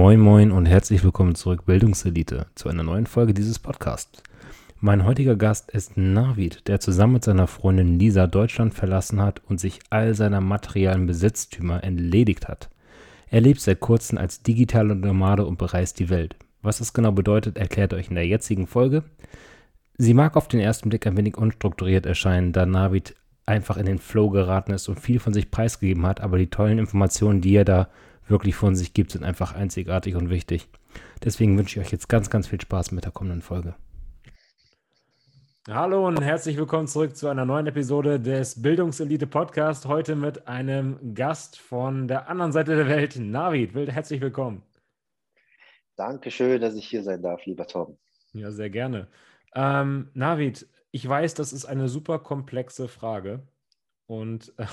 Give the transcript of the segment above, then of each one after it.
Moin Moin und herzlich willkommen zurück, Bildungselite, zu einer neuen Folge dieses Podcasts. Mein heutiger Gast ist Navid, der zusammen mit seiner Freundin Lisa Deutschland verlassen hat und sich all seiner materiellen Besitztümer entledigt hat. Er lebt seit kurzem als digitaler Nomade und bereist die Welt. Was das genau bedeutet, erklärt euch in der jetzigen Folge. Sie mag auf den ersten Blick ein wenig unstrukturiert erscheinen, da Navid einfach in den Flow geraten ist und viel von sich preisgegeben hat, aber die tollen Informationen, die er da wirklich von sich gibt, sind einfach einzigartig und wichtig. Deswegen wünsche ich euch jetzt ganz, ganz viel Spaß mit der kommenden Folge. Hallo und herzlich willkommen zurück zu einer neuen Episode des Bildungselite Podcast. Heute mit einem Gast von der anderen Seite der Welt, Navid. Herzlich willkommen. Dankeschön, dass ich hier sein darf, lieber Tom. Ja, sehr gerne. Ähm, Navid, ich weiß, das ist eine super komplexe Frage und äh,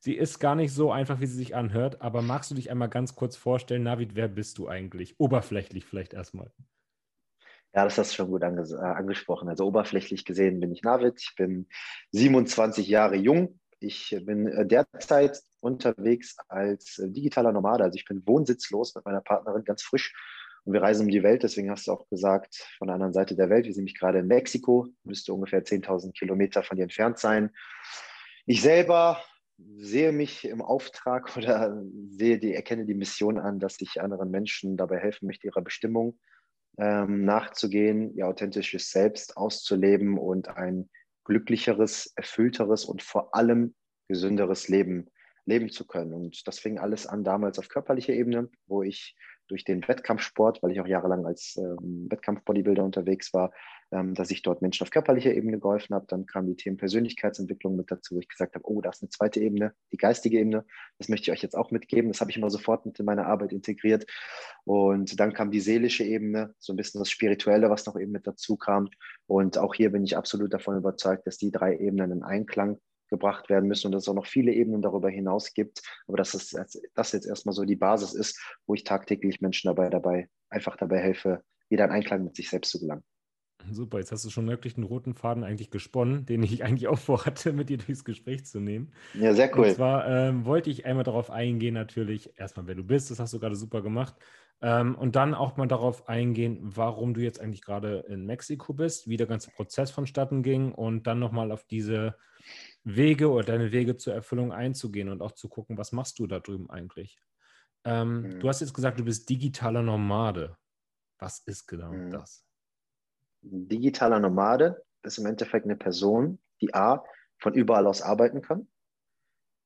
sie ist gar nicht so einfach, wie sie sich anhört. Aber magst du dich einmal ganz kurz vorstellen, Navid, wer bist du eigentlich? Oberflächlich vielleicht erstmal. Ja, das hast du schon gut anges äh, angesprochen. Also oberflächlich gesehen bin ich Navid. Ich bin 27 Jahre jung. Ich bin äh, derzeit unterwegs als äh, digitaler Nomade. Also ich bin wohnsitzlos mit meiner Partnerin ganz frisch und wir reisen um die Welt. Deswegen hast du auch gesagt, von der anderen Seite der Welt. Wir sind nämlich gerade in Mexiko, müsste ungefähr 10.000 Kilometer von dir entfernt sein. Ich selber sehe mich im Auftrag oder sehe die, erkenne die Mission an, dass ich anderen Menschen dabei helfen möchte, ihrer Bestimmung ähm, nachzugehen, ihr authentisches Selbst auszuleben und ein glücklicheres, erfüllteres und vor allem gesünderes Leben leben zu können. Und das fing alles an damals auf körperlicher Ebene, wo ich durch den Wettkampfsport, weil ich auch jahrelang als ähm, Wettkampfbodybuilder unterwegs war, dass ich dort Menschen auf körperlicher Ebene geholfen habe. Dann kamen die Themen Persönlichkeitsentwicklung mit dazu, wo ich gesagt habe, oh, da ist eine zweite Ebene, die geistige Ebene. Das möchte ich euch jetzt auch mitgeben. Das habe ich immer sofort mit in meine Arbeit integriert. Und dann kam die seelische Ebene, so ein bisschen das Spirituelle, was noch eben mit dazu kam. Und auch hier bin ich absolut davon überzeugt, dass die drei Ebenen in Einklang gebracht werden müssen und dass es auch noch viele Ebenen darüber hinaus gibt. Aber dass es, das jetzt erstmal so die Basis ist, wo ich tagtäglich Menschen dabei, dabei einfach dabei helfe, wieder in Einklang mit sich selbst zu gelangen. Super, jetzt hast du schon wirklich einen roten Faden eigentlich gesponnen, den ich eigentlich auch vorhatte, mit dir durchs Gespräch zu nehmen. Ja, sehr cool. Und zwar ähm, wollte ich einmal darauf eingehen, natürlich erstmal, wer du bist, das hast du gerade super gemacht. Ähm, und dann auch mal darauf eingehen, warum du jetzt eigentlich gerade in Mexiko bist, wie der ganze Prozess vonstatten ging und dann nochmal auf diese Wege oder deine Wege zur Erfüllung einzugehen und auch zu gucken, was machst du da drüben eigentlich. Ähm, mhm. Du hast jetzt gesagt, du bist digitaler Nomade. Was ist genau mhm. das? Digitaler Nomade ist im Endeffekt eine Person, die A, von überall aus arbeiten kann.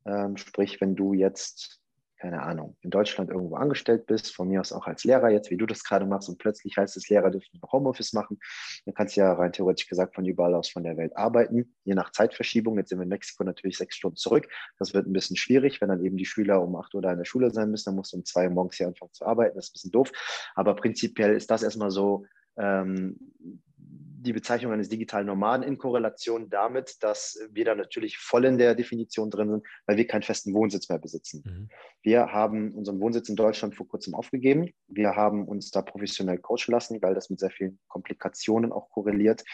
Ähm, sprich, wenn du jetzt keine Ahnung, in Deutschland irgendwo angestellt bist, von mir aus auch als Lehrer jetzt, wie du das gerade machst und plötzlich heißt es, Lehrer dürfen noch Homeoffice machen, dann kannst du ja rein theoretisch gesagt von überall aus von der Welt arbeiten, je nach Zeitverschiebung. Jetzt sind wir in Mexiko natürlich sechs Stunden zurück. Das wird ein bisschen schwierig, wenn dann eben die Schüler um acht Uhr da in der Schule sein müssen, dann musst du um zwei Uhr morgens hier anfangen zu arbeiten. Das ist ein bisschen doof. Aber prinzipiell ist das erstmal so die Bezeichnung eines digitalen Nomaden in Korrelation damit, dass wir da natürlich voll in der Definition drin sind, weil wir keinen festen Wohnsitz mehr besitzen. Mhm. Wir haben unseren Wohnsitz in Deutschland vor kurzem aufgegeben. Wir haben uns da professionell coachen lassen, weil das mit sehr vielen Komplikationen auch korreliert.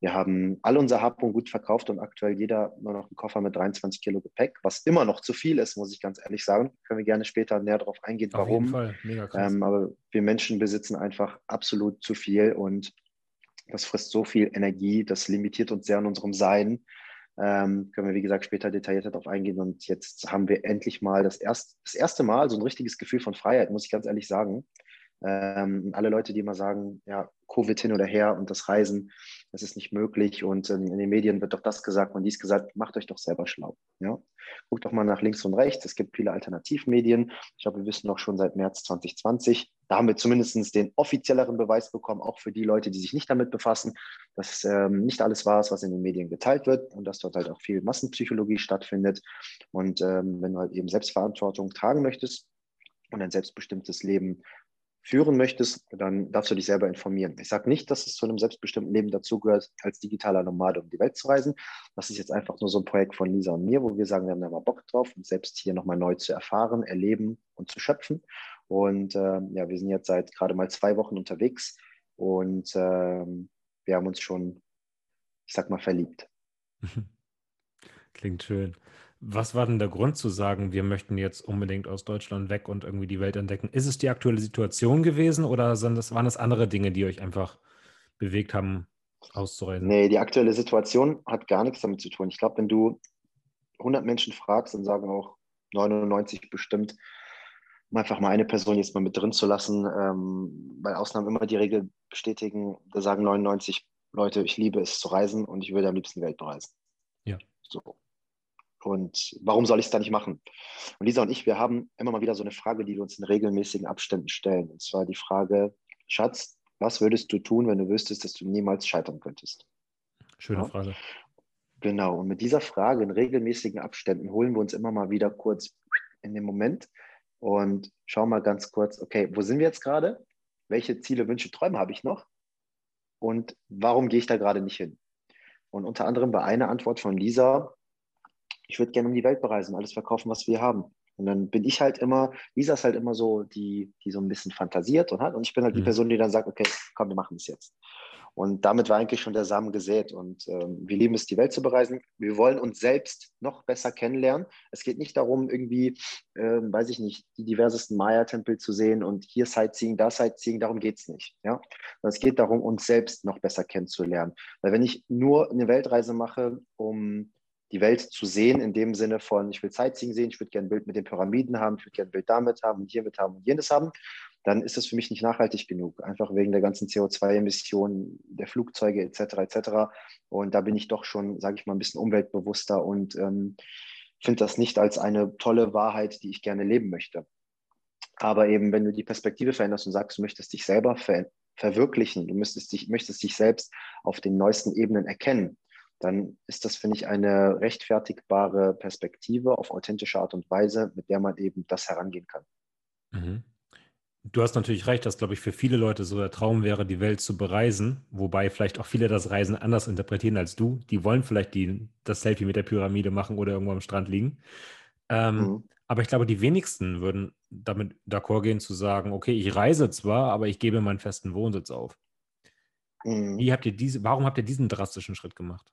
Wir haben all unser Hab und Gut verkauft und aktuell jeder nur noch einen Koffer mit 23 Kilo Gepäck, was immer noch zu viel ist, muss ich ganz ehrlich sagen. Können wir gerne später näher darauf eingehen, Auf warum. Jeden Fall. Mega krass. Ähm, aber wir Menschen besitzen einfach absolut zu viel und das frisst so viel Energie, das limitiert uns sehr an unserem Sein. Ähm, können wir, wie gesagt, später detaillierter darauf eingehen. Und jetzt haben wir endlich mal das, erst, das erste Mal so ein richtiges Gefühl von Freiheit, muss ich ganz ehrlich sagen. Ähm, alle Leute, die immer sagen, ja, Covid hin oder her und das Reisen, das ist nicht möglich und ähm, in den Medien wird doch das gesagt und dies gesagt, macht euch doch selber schlau. Ja? Guckt doch mal nach links und rechts, es gibt viele Alternativmedien. Ich glaube, wir wissen doch schon seit März 2020, da haben wir zumindest den offizielleren Beweis bekommen, auch für die Leute, die sich nicht damit befassen, dass ähm, nicht alles ist, was in den Medien geteilt wird und dass dort halt auch viel Massenpsychologie stattfindet. Und ähm, wenn du halt eben Selbstverantwortung tragen möchtest und ein selbstbestimmtes Leben führen möchtest, dann darfst du dich selber informieren. Ich sage nicht, dass es zu einem selbstbestimmten Leben dazugehört, als digitaler Nomade um die Welt zu reisen. Das ist jetzt einfach nur so ein Projekt von Lisa und mir, wo wir sagen, wir haben da mal Bock drauf, uns selbst hier nochmal neu zu erfahren, erleben und zu schöpfen. Und äh, ja, wir sind jetzt seit gerade mal zwei Wochen unterwegs und äh, wir haben uns schon, ich sag mal, verliebt. Klingt schön. Was war denn der Grund zu sagen, wir möchten jetzt unbedingt aus Deutschland weg und irgendwie die Welt entdecken? Ist es die aktuelle Situation gewesen oder sind das, waren es andere Dinge, die euch einfach bewegt haben, auszureisen? Nee, die aktuelle Situation hat gar nichts damit zu tun. Ich glaube, wenn du 100 Menschen fragst, dann sagen auch 99 bestimmt, um einfach mal eine Person jetzt mal mit drin zu lassen, ähm, weil Ausnahmen immer die Regel bestätigen, da sagen 99 Leute, ich liebe es zu reisen und ich würde am liebsten die Welt bereisen. Ja. So. Und warum soll ich es da nicht machen? Und Lisa und ich, wir haben immer mal wieder so eine Frage, die wir uns in regelmäßigen Abständen stellen. Und zwar die Frage, Schatz, was würdest du tun, wenn du wüsstest, dass du niemals scheitern könntest? Schöne ja? Frage. Genau. Und mit dieser Frage in regelmäßigen Abständen holen wir uns immer mal wieder kurz in den Moment und schauen mal ganz kurz, okay, wo sind wir jetzt gerade? Welche Ziele, Wünsche, Träume habe ich noch? Und warum gehe ich da gerade nicht hin? Und unter anderem war eine Antwort von Lisa, ich würde gerne um die Welt bereisen, alles verkaufen, was wir haben. Und dann bin ich halt immer, Lisa ist halt immer so, die, die so ein bisschen fantasiert und hat. Und ich bin halt die mhm. Person, die dann sagt, okay, komm, wir machen es jetzt. Und damit war eigentlich schon der Samen gesät. Und ähm, wir lieben es, die Welt zu bereisen. Wir wollen uns selbst noch besser kennenlernen. Es geht nicht darum, irgendwie, ähm, weiß ich nicht, die diversesten Maya-Tempel zu sehen und hier Sightseeing, da Sightseeing. Darum geht es nicht. Ja? Es geht darum, uns selbst noch besser kennenzulernen. Weil wenn ich nur eine Weltreise mache, um die Welt zu sehen, in dem Sinne von, ich will Sightseeing sehen, ich würde gerne ein Bild mit den Pyramiden haben, ich würde gerne ein Bild damit haben und hiermit haben und jenes haben, dann ist das für mich nicht nachhaltig genug, einfach wegen der ganzen CO2-Emissionen der Flugzeuge etc. etc. Und da bin ich doch schon, sage ich mal, ein bisschen umweltbewusster und ähm, finde das nicht als eine tolle Wahrheit, die ich gerne leben möchte. Aber eben, wenn du die Perspektive veränderst und sagst, du möchtest dich selber ver verwirklichen, du möchtest dich, möchtest dich selbst auf den neuesten Ebenen erkennen, dann ist das, finde ich, eine rechtfertigbare Perspektive auf authentische Art und Weise, mit der man eben das herangehen kann. Mhm. Du hast natürlich recht, dass, glaube ich, für viele Leute so der Traum wäre, die Welt zu bereisen, wobei vielleicht auch viele das Reisen anders interpretieren als du. Die wollen vielleicht die, das Selfie mit der Pyramide machen oder irgendwo am Strand liegen. Ähm, mhm. Aber ich glaube, die wenigsten würden damit d'accord gehen zu sagen, okay, ich reise zwar, aber ich gebe meinen festen Wohnsitz auf. Mhm. Wie habt ihr diese, warum habt ihr diesen drastischen Schritt gemacht?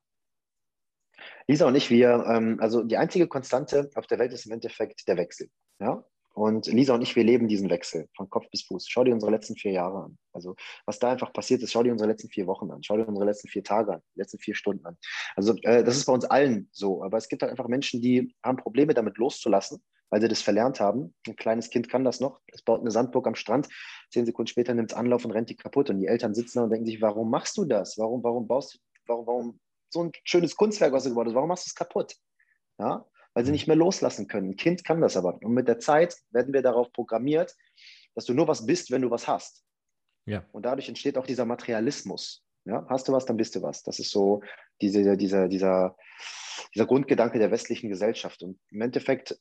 Lisa und ich, wir, ähm, also die einzige Konstante auf der Welt ist im Endeffekt der Wechsel. Ja? Und Lisa und ich, wir leben diesen Wechsel von Kopf bis Fuß. Schau dir unsere letzten vier Jahre an. Also was da einfach passiert ist, schau dir unsere letzten vier Wochen an, schau dir unsere letzten vier Tage an, die letzten vier Stunden an. Also äh, das ist bei uns allen so. Aber es gibt halt einfach Menschen, die haben Probleme damit loszulassen, weil sie das verlernt haben. Ein kleines Kind kann das noch. Es baut eine Sandburg am Strand. Zehn Sekunden später nimmt es Anlauf und rennt die kaputt. Und die Eltern sitzen da und denken sich, warum machst du das? Warum, warum baust du, warum, warum so ein schönes Kunstwerk, was du gebaut hast, warum machst du es kaputt? Ja? Weil sie mhm. nicht mehr loslassen können. Ein Kind kann das aber. Und mit der Zeit werden wir darauf programmiert, dass du nur was bist, wenn du was hast. Ja. Und dadurch entsteht auch dieser Materialismus. Ja? Hast du was, dann bist du was. Das ist so diese, dieser, dieser, dieser Grundgedanke der westlichen Gesellschaft. Und im Endeffekt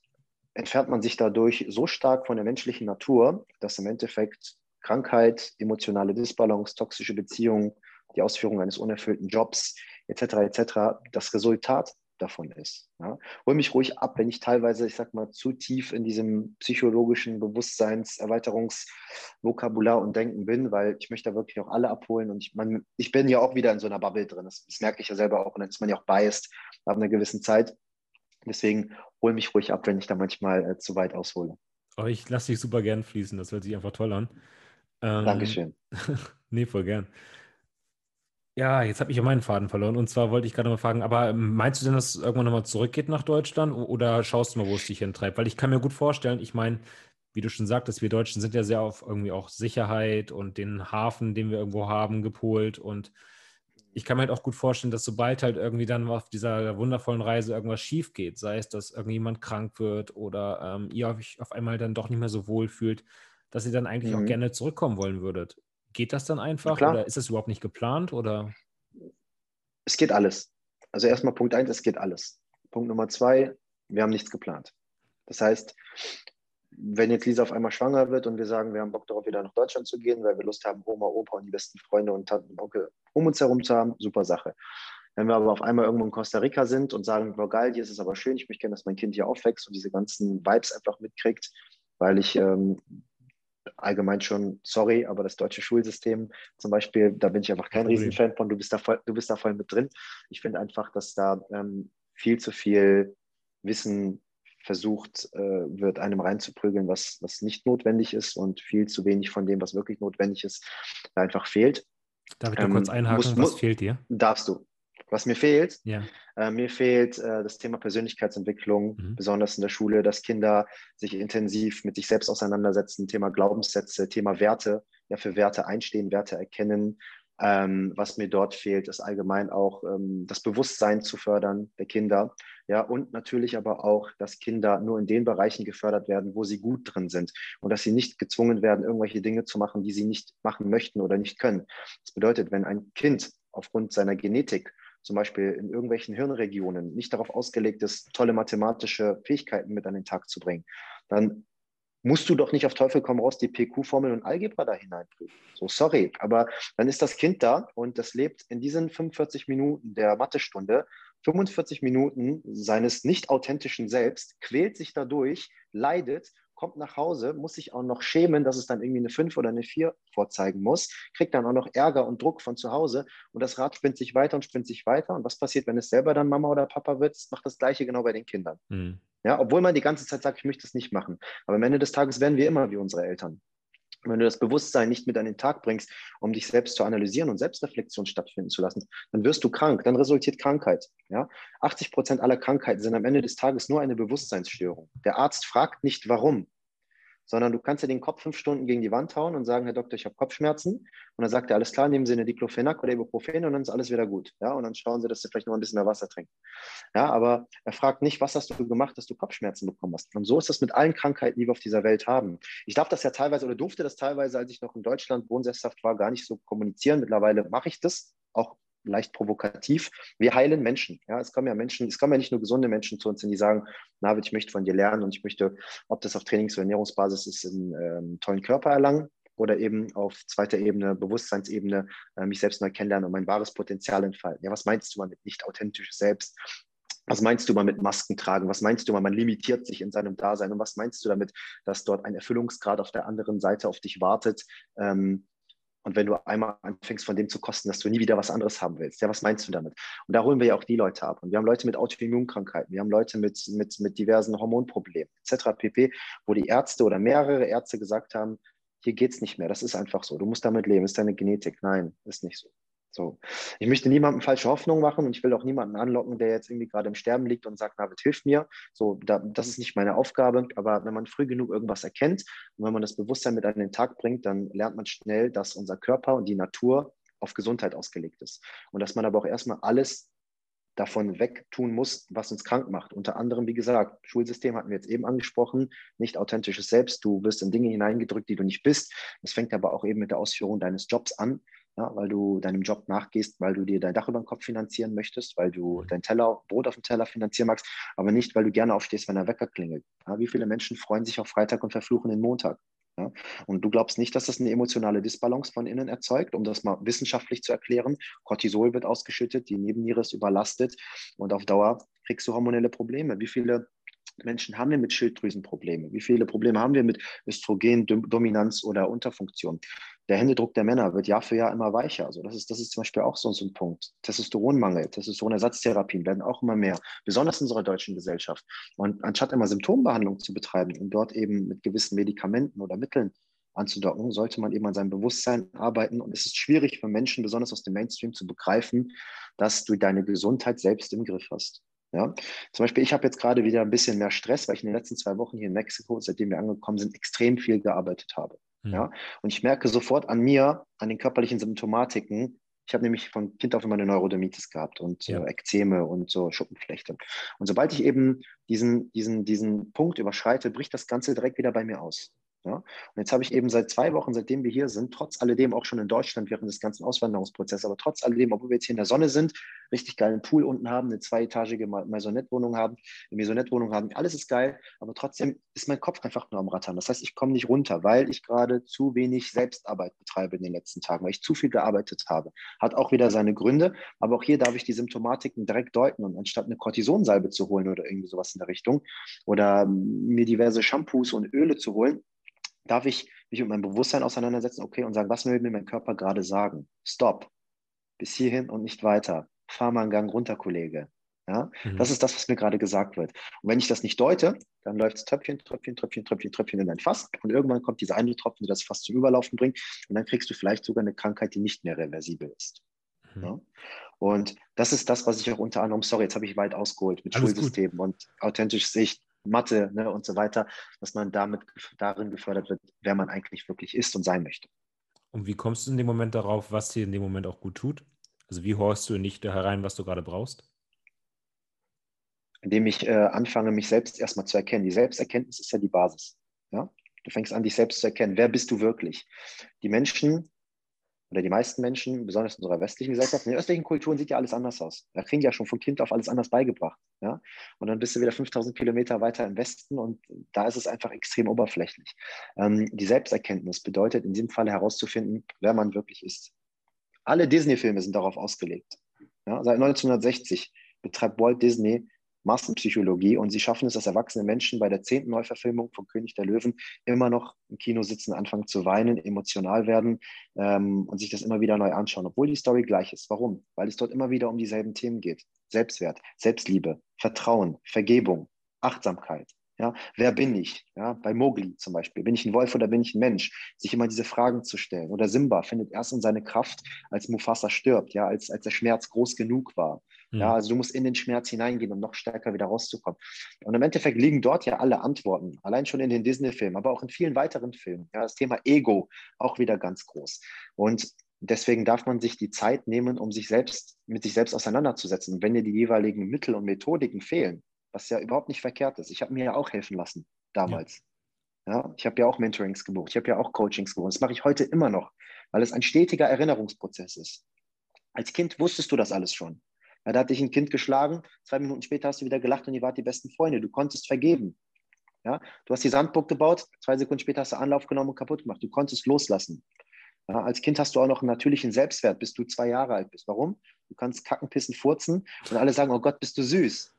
entfernt man sich dadurch so stark von der menschlichen Natur, dass im Endeffekt Krankheit, emotionale Disbalance, toxische Beziehungen, die Ausführung eines unerfüllten Jobs, etc. etc. das Resultat davon ist. Ja. Hol mich ruhig ab, wenn ich teilweise, ich sag mal, zu tief in diesem psychologischen Bewusstseinserweiterungsvokabular und Denken bin, weil ich möchte da wirklich auch alle abholen und ich, man, ich bin ja auch wieder in so einer Bubble drin. Das, das merke ich ja selber auch und dann ist man ja auch biased nach einer gewissen Zeit. Deswegen hol mich ruhig ab, wenn ich da manchmal äh, zu weit aushole. Oh, ich lasse dich super gern fließen, das hört sich einfach toll an. Ähm, Dankeschön. nee, voll gern. Ja, jetzt habe ich ja meinen Faden verloren. Und zwar wollte ich gerade mal fragen, aber ähm, meinst du denn, dass es irgendwann nochmal zurückgeht nach Deutschland oder schaust du mal, wo es dich hintreibt? Weil ich kann mir gut vorstellen, ich meine, wie du schon sagtest, wir Deutschen sind ja sehr auf irgendwie auch Sicherheit und den Hafen, den wir irgendwo haben, gepolt. Und ich kann mir halt auch gut vorstellen, dass sobald halt irgendwie dann auf dieser wundervollen Reise irgendwas schief geht, sei es, dass irgendjemand krank wird oder ähm, ihr euch auf einmal dann doch nicht mehr so wohl fühlt, dass ihr dann eigentlich mhm. auch gerne zurückkommen wollen würdet. Geht das dann einfach oder ist das überhaupt nicht geplant oder? Es geht alles. Also erstmal Punkt eins, es geht alles. Punkt Nummer zwei, wir haben nichts geplant. Das heißt, wenn jetzt Lisa auf einmal schwanger wird und wir sagen, wir haben Bock darauf, wieder nach Deutschland zu gehen, weil wir Lust haben, Oma, Opa und die besten Freunde und Tanten und Onkel um uns herum zu haben, super Sache. Wenn wir aber auf einmal irgendwo in Costa Rica sind und sagen, boah, geil, hier ist es aber schön, ich möchte gerne, dass mein Kind hier aufwächst und diese ganzen Vibes einfach mitkriegt, weil ich ähm, allgemein schon, sorry, aber das deutsche Schulsystem zum Beispiel, da bin ich einfach kein Riesenfan von, du bist da voll, du bist da voll mit drin. Ich finde einfach, dass da ähm, viel zu viel Wissen versucht äh, wird, einem reinzuprügeln, was, was nicht notwendig ist und viel zu wenig von dem, was wirklich notwendig ist, da einfach fehlt. Darf ich da ähm, kurz einhaken? Muss, was fehlt dir? Darfst du. Was mir fehlt, ja. äh, mir fehlt äh, das Thema Persönlichkeitsentwicklung, mhm. besonders in der Schule, dass Kinder sich intensiv mit sich selbst auseinandersetzen, Thema Glaubenssätze, Thema Werte, ja für Werte einstehen, Werte erkennen, ähm, was mir dort fehlt, ist allgemein auch ähm, das Bewusstsein zu fördern der Kinder. Ja, und natürlich aber auch, dass Kinder nur in den Bereichen gefördert werden, wo sie gut drin sind und dass sie nicht gezwungen werden, irgendwelche Dinge zu machen, die sie nicht machen möchten oder nicht können. Das bedeutet, wenn ein Kind aufgrund seiner Genetik zum Beispiel in irgendwelchen Hirnregionen nicht darauf ausgelegt ist, tolle mathematische Fähigkeiten mit an den Tag zu bringen, dann musst du doch nicht auf Teufel komm raus die PQ-Formel und Algebra da hineinprüfen. So, sorry, aber dann ist das Kind da und das lebt in diesen 45 Minuten der Mathestunde, 45 Minuten seines nicht authentischen Selbst, quält sich dadurch, leidet, kommt nach Hause, muss sich auch noch schämen, dass es dann irgendwie eine 5 oder eine 4 vorzeigen muss, kriegt dann auch noch Ärger und Druck von zu Hause und das Rad spinnt sich weiter und spinnt sich weiter. Und was passiert, wenn es selber dann Mama oder Papa wird? Es macht das Gleiche genau bei den Kindern. Mhm. Ja, obwohl man die ganze Zeit sagt, ich möchte es nicht machen. Aber am Ende des Tages werden wir immer wie unsere Eltern. Wenn du das Bewusstsein nicht mit an den Tag bringst, um dich selbst zu analysieren und Selbstreflexion stattfinden zu lassen, dann wirst du krank, dann resultiert Krankheit. Ja? 80 Prozent aller Krankheiten sind am Ende des Tages nur eine Bewusstseinsstörung. Der Arzt fragt nicht, warum sondern du kannst ja den Kopf fünf Stunden gegen die Wand hauen und sagen, Herr Doktor, ich habe Kopfschmerzen. Und dann sagt er, alles klar, nehmen Sie eine Diclofenac oder Ibuprofen und dann ist alles wieder gut. Ja, und dann schauen Sie, dass Sie vielleicht noch ein bisschen mehr Wasser trinken. Ja, aber er fragt nicht, was hast du gemacht, dass du Kopfschmerzen bekommen hast. Und so ist das mit allen Krankheiten, die wir auf dieser Welt haben. Ich darf das ja teilweise oder durfte das teilweise, als ich noch in Deutschland wohnsesshaft war, gar nicht so kommunizieren. Mittlerweile mache ich das, auch leicht provokativ. Wir heilen Menschen. Ja, es kommen ja Menschen, es kommen ja nicht nur gesunde Menschen zu uns, die sagen, Navid, ich möchte von dir lernen und ich möchte, ob das auf Trainings- oder Ernährungsbasis ist, einen ähm, tollen Körper erlangen oder eben auf zweiter Ebene, Bewusstseinsebene, äh, mich selbst neu kennenlernen und mein wahres Potenzial entfalten. Ja, was meinst du mal mit nicht authentisches Selbst? Was meinst du mal mit Masken tragen? Was meinst du mal, man limitiert sich in seinem Dasein? Und was meinst du damit, dass dort ein Erfüllungsgrad auf der anderen Seite auf dich wartet, ähm, und wenn du einmal anfängst, von dem zu kosten, dass du nie wieder was anderes haben willst, ja, was meinst du damit? Und da holen wir ja auch die Leute ab. Und wir haben Leute mit Autoimmunkrankheiten, wir haben Leute mit, mit, mit diversen Hormonproblemen, etc. pp., wo die Ärzte oder mehrere Ärzte gesagt haben, hier geht es nicht mehr, das ist einfach so, du musst damit leben, ist deine Genetik. Nein, ist nicht so. So. Ich möchte niemandem falsche Hoffnung machen und ich will auch niemanden anlocken, der jetzt irgendwie gerade im Sterben liegt und sagt, Navid, hilf mir. So, da, das ist nicht meine Aufgabe. Aber wenn man früh genug irgendwas erkennt und wenn man das Bewusstsein mit an den Tag bringt, dann lernt man schnell, dass unser Körper und die Natur auf Gesundheit ausgelegt ist. Und dass man aber auch erstmal alles davon wegtun muss, was uns krank macht. Unter anderem, wie gesagt, Schulsystem hatten wir jetzt eben angesprochen, nicht authentisches Selbst. Du wirst in Dinge hineingedrückt, die du nicht bist. Das fängt aber auch eben mit der Ausführung deines Jobs an ja, weil du deinem Job nachgehst, weil du dir dein Dach über den Kopf finanzieren möchtest, weil du mhm. dein Teller, Brot auf dem Teller finanzieren magst, aber nicht, weil du gerne aufstehst, wenn der Wecker klingelt. Ja, wie viele Menschen freuen sich auf Freitag und verfluchen den Montag? Ja, und du glaubst nicht, dass das eine emotionale Disbalance von innen erzeugt, um das mal wissenschaftlich zu erklären. Cortisol wird ausgeschüttet, die Nebenniere ist überlastet und auf Dauer kriegst du hormonelle Probleme. Wie viele Menschen haben wir mit Schilddrüsenproblemen? Wie viele Probleme haben wir mit Östrogendominanz oder Unterfunktion? Der Händedruck der Männer wird Jahr für Jahr immer weicher. Also das ist, das ist zum Beispiel auch so, so ein Punkt. Testosteronmangel, Testosteronersatztherapien werden auch immer mehr, besonders in unserer deutschen Gesellschaft. Und anstatt immer Symptombehandlung zu betreiben und dort eben mit gewissen Medikamenten oder Mitteln anzudocken, sollte man eben an seinem Bewusstsein arbeiten. Und es ist schwierig für Menschen, besonders aus dem Mainstream, zu begreifen, dass du deine Gesundheit selbst im Griff hast. Ja? Zum Beispiel, ich habe jetzt gerade wieder ein bisschen mehr Stress, weil ich in den letzten zwei Wochen hier in Mexiko, seitdem wir angekommen sind, extrem viel gearbeitet habe. Mhm. Ja? Und ich merke sofort an mir, an den körperlichen Symptomatiken, Ich habe nämlich von Kind auf immer eine Neurodermitis gehabt und ja. äh, Ekzeme und so Schuppenflechte. Und sobald ich eben diesen, diesen, diesen Punkt überschreite, bricht das Ganze direkt wieder bei mir aus. Ja? Und jetzt habe ich eben seit zwei Wochen, seitdem wir hier sind, trotz alledem auch schon in Deutschland während des ganzen Auswanderungsprozesses, aber trotz alledem, obwohl wir jetzt hier in der Sonne sind, richtig geilen Pool unten haben, eine zweietagige Maisonette-Wohnung haben, eine Maisonette-Wohnung haben, alles ist geil, aber trotzdem ist mein Kopf einfach nur am Rattern. Das heißt, ich komme nicht runter, weil ich gerade zu wenig Selbstarbeit betreibe in den letzten Tagen, weil ich zu viel gearbeitet habe. Hat auch wieder seine Gründe, aber auch hier darf ich die Symptomatiken direkt deuten und anstatt eine Cortisonsalbe zu holen oder irgendwie sowas in der Richtung oder mir diverse Shampoos und Öle zu holen, darf ich mich mit meinem Bewusstsein auseinandersetzen, okay, und sagen, was will mir mein Körper gerade sagen? Stop. Bis hierhin und nicht weiter. Fahr mal einen Gang runter, Kollege. Ja, mhm. das ist das, was mir gerade gesagt wird. Und wenn ich das nicht deute, dann läuft es Tröpfchen, Tröpfchen, Tröpfchen, Tröpfchen, Tröpfchen in dein Fass. Und irgendwann kommt dieser eine Tropfen, der das Fass zum Überlaufen bringt. Und dann kriegst du vielleicht sogar eine Krankheit, die nicht mehr reversibel ist. Mhm. Ja? Und das ist das, was ich auch unter anderem, sorry, jetzt habe ich weit ausgeholt mit Alles Schulsystemen gut. und authentisch Sicht, Mathe ne, und so weiter, dass man damit darin gefördert wird, wer man eigentlich wirklich ist und sein möchte. Und wie kommst du in dem Moment darauf, was dir in dem Moment auch gut tut? Also wie horchst du nicht da herein, was du gerade brauchst? Indem ich äh, anfange, mich selbst erstmal zu erkennen. Die Selbsterkenntnis ist ja die Basis. Ja? Du fängst an, dich selbst zu erkennen. Wer bist du wirklich? Die Menschen oder die meisten Menschen, besonders in unserer westlichen Gesellschaft, in den östlichen Kulturen sieht ja alles anders aus. Da kriegen die ja schon von Kind auf alles anders beigebracht. Ja? Und dann bist du wieder 5000 Kilometer weiter im Westen und da ist es einfach extrem oberflächlich. Ähm, die Selbsterkenntnis bedeutet in diesem Fall herauszufinden, wer man wirklich ist. Alle Disney-Filme sind darauf ausgelegt. Ja? Seit 1960 betreibt Walt Disney Massenpsychologie und sie schaffen es, dass erwachsene Menschen bei der zehnten Neuverfilmung von König der Löwen immer noch im Kino sitzen, anfangen zu weinen, emotional werden ähm, und sich das immer wieder neu anschauen, obwohl die Story gleich ist. Warum? Weil es dort immer wieder um dieselben Themen geht. Selbstwert, Selbstliebe, Vertrauen, Vergebung, Achtsamkeit. Ja, wer bin ich? Ja, bei Mowgli zum Beispiel. Bin ich ein Wolf oder bin ich ein Mensch? Sich immer diese Fragen zu stellen. Oder Simba findet erst in seine Kraft, als Mufasa stirbt, ja, als, als der Schmerz groß genug war. Mhm. Ja, also du musst in den Schmerz hineingehen, um noch stärker wieder rauszukommen. Und im Endeffekt liegen dort ja alle Antworten, allein schon in den Disney-Filmen, aber auch in vielen weiteren Filmen. Ja, das Thema Ego auch wieder ganz groß. Und deswegen darf man sich die Zeit nehmen, um sich selbst mit sich selbst auseinanderzusetzen. Und wenn dir die jeweiligen Mittel und Methodiken fehlen, was ja überhaupt nicht verkehrt ist. Ich habe mir ja auch helfen lassen damals. Ja. ja ich habe ja auch Mentorings gebucht, ich habe ja auch Coachings gebucht. Das mache ich heute immer noch, weil es ein stetiger Erinnerungsprozess ist. Als Kind wusstest du das alles schon. Ja, da hat dich ein Kind geschlagen, zwei Minuten später hast du wieder gelacht und ihr wart die besten Freunde. Du konntest vergeben. Ja, du hast die Sandburg gebaut, zwei Sekunden später hast du Anlauf genommen und kaputt gemacht. Du konntest loslassen. Ja, als Kind hast du auch noch einen natürlichen Selbstwert, bis du zwei Jahre alt bist. Warum? Du kannst kacken, pissen, furzen und alle sagen, oh Gott, bist du süß.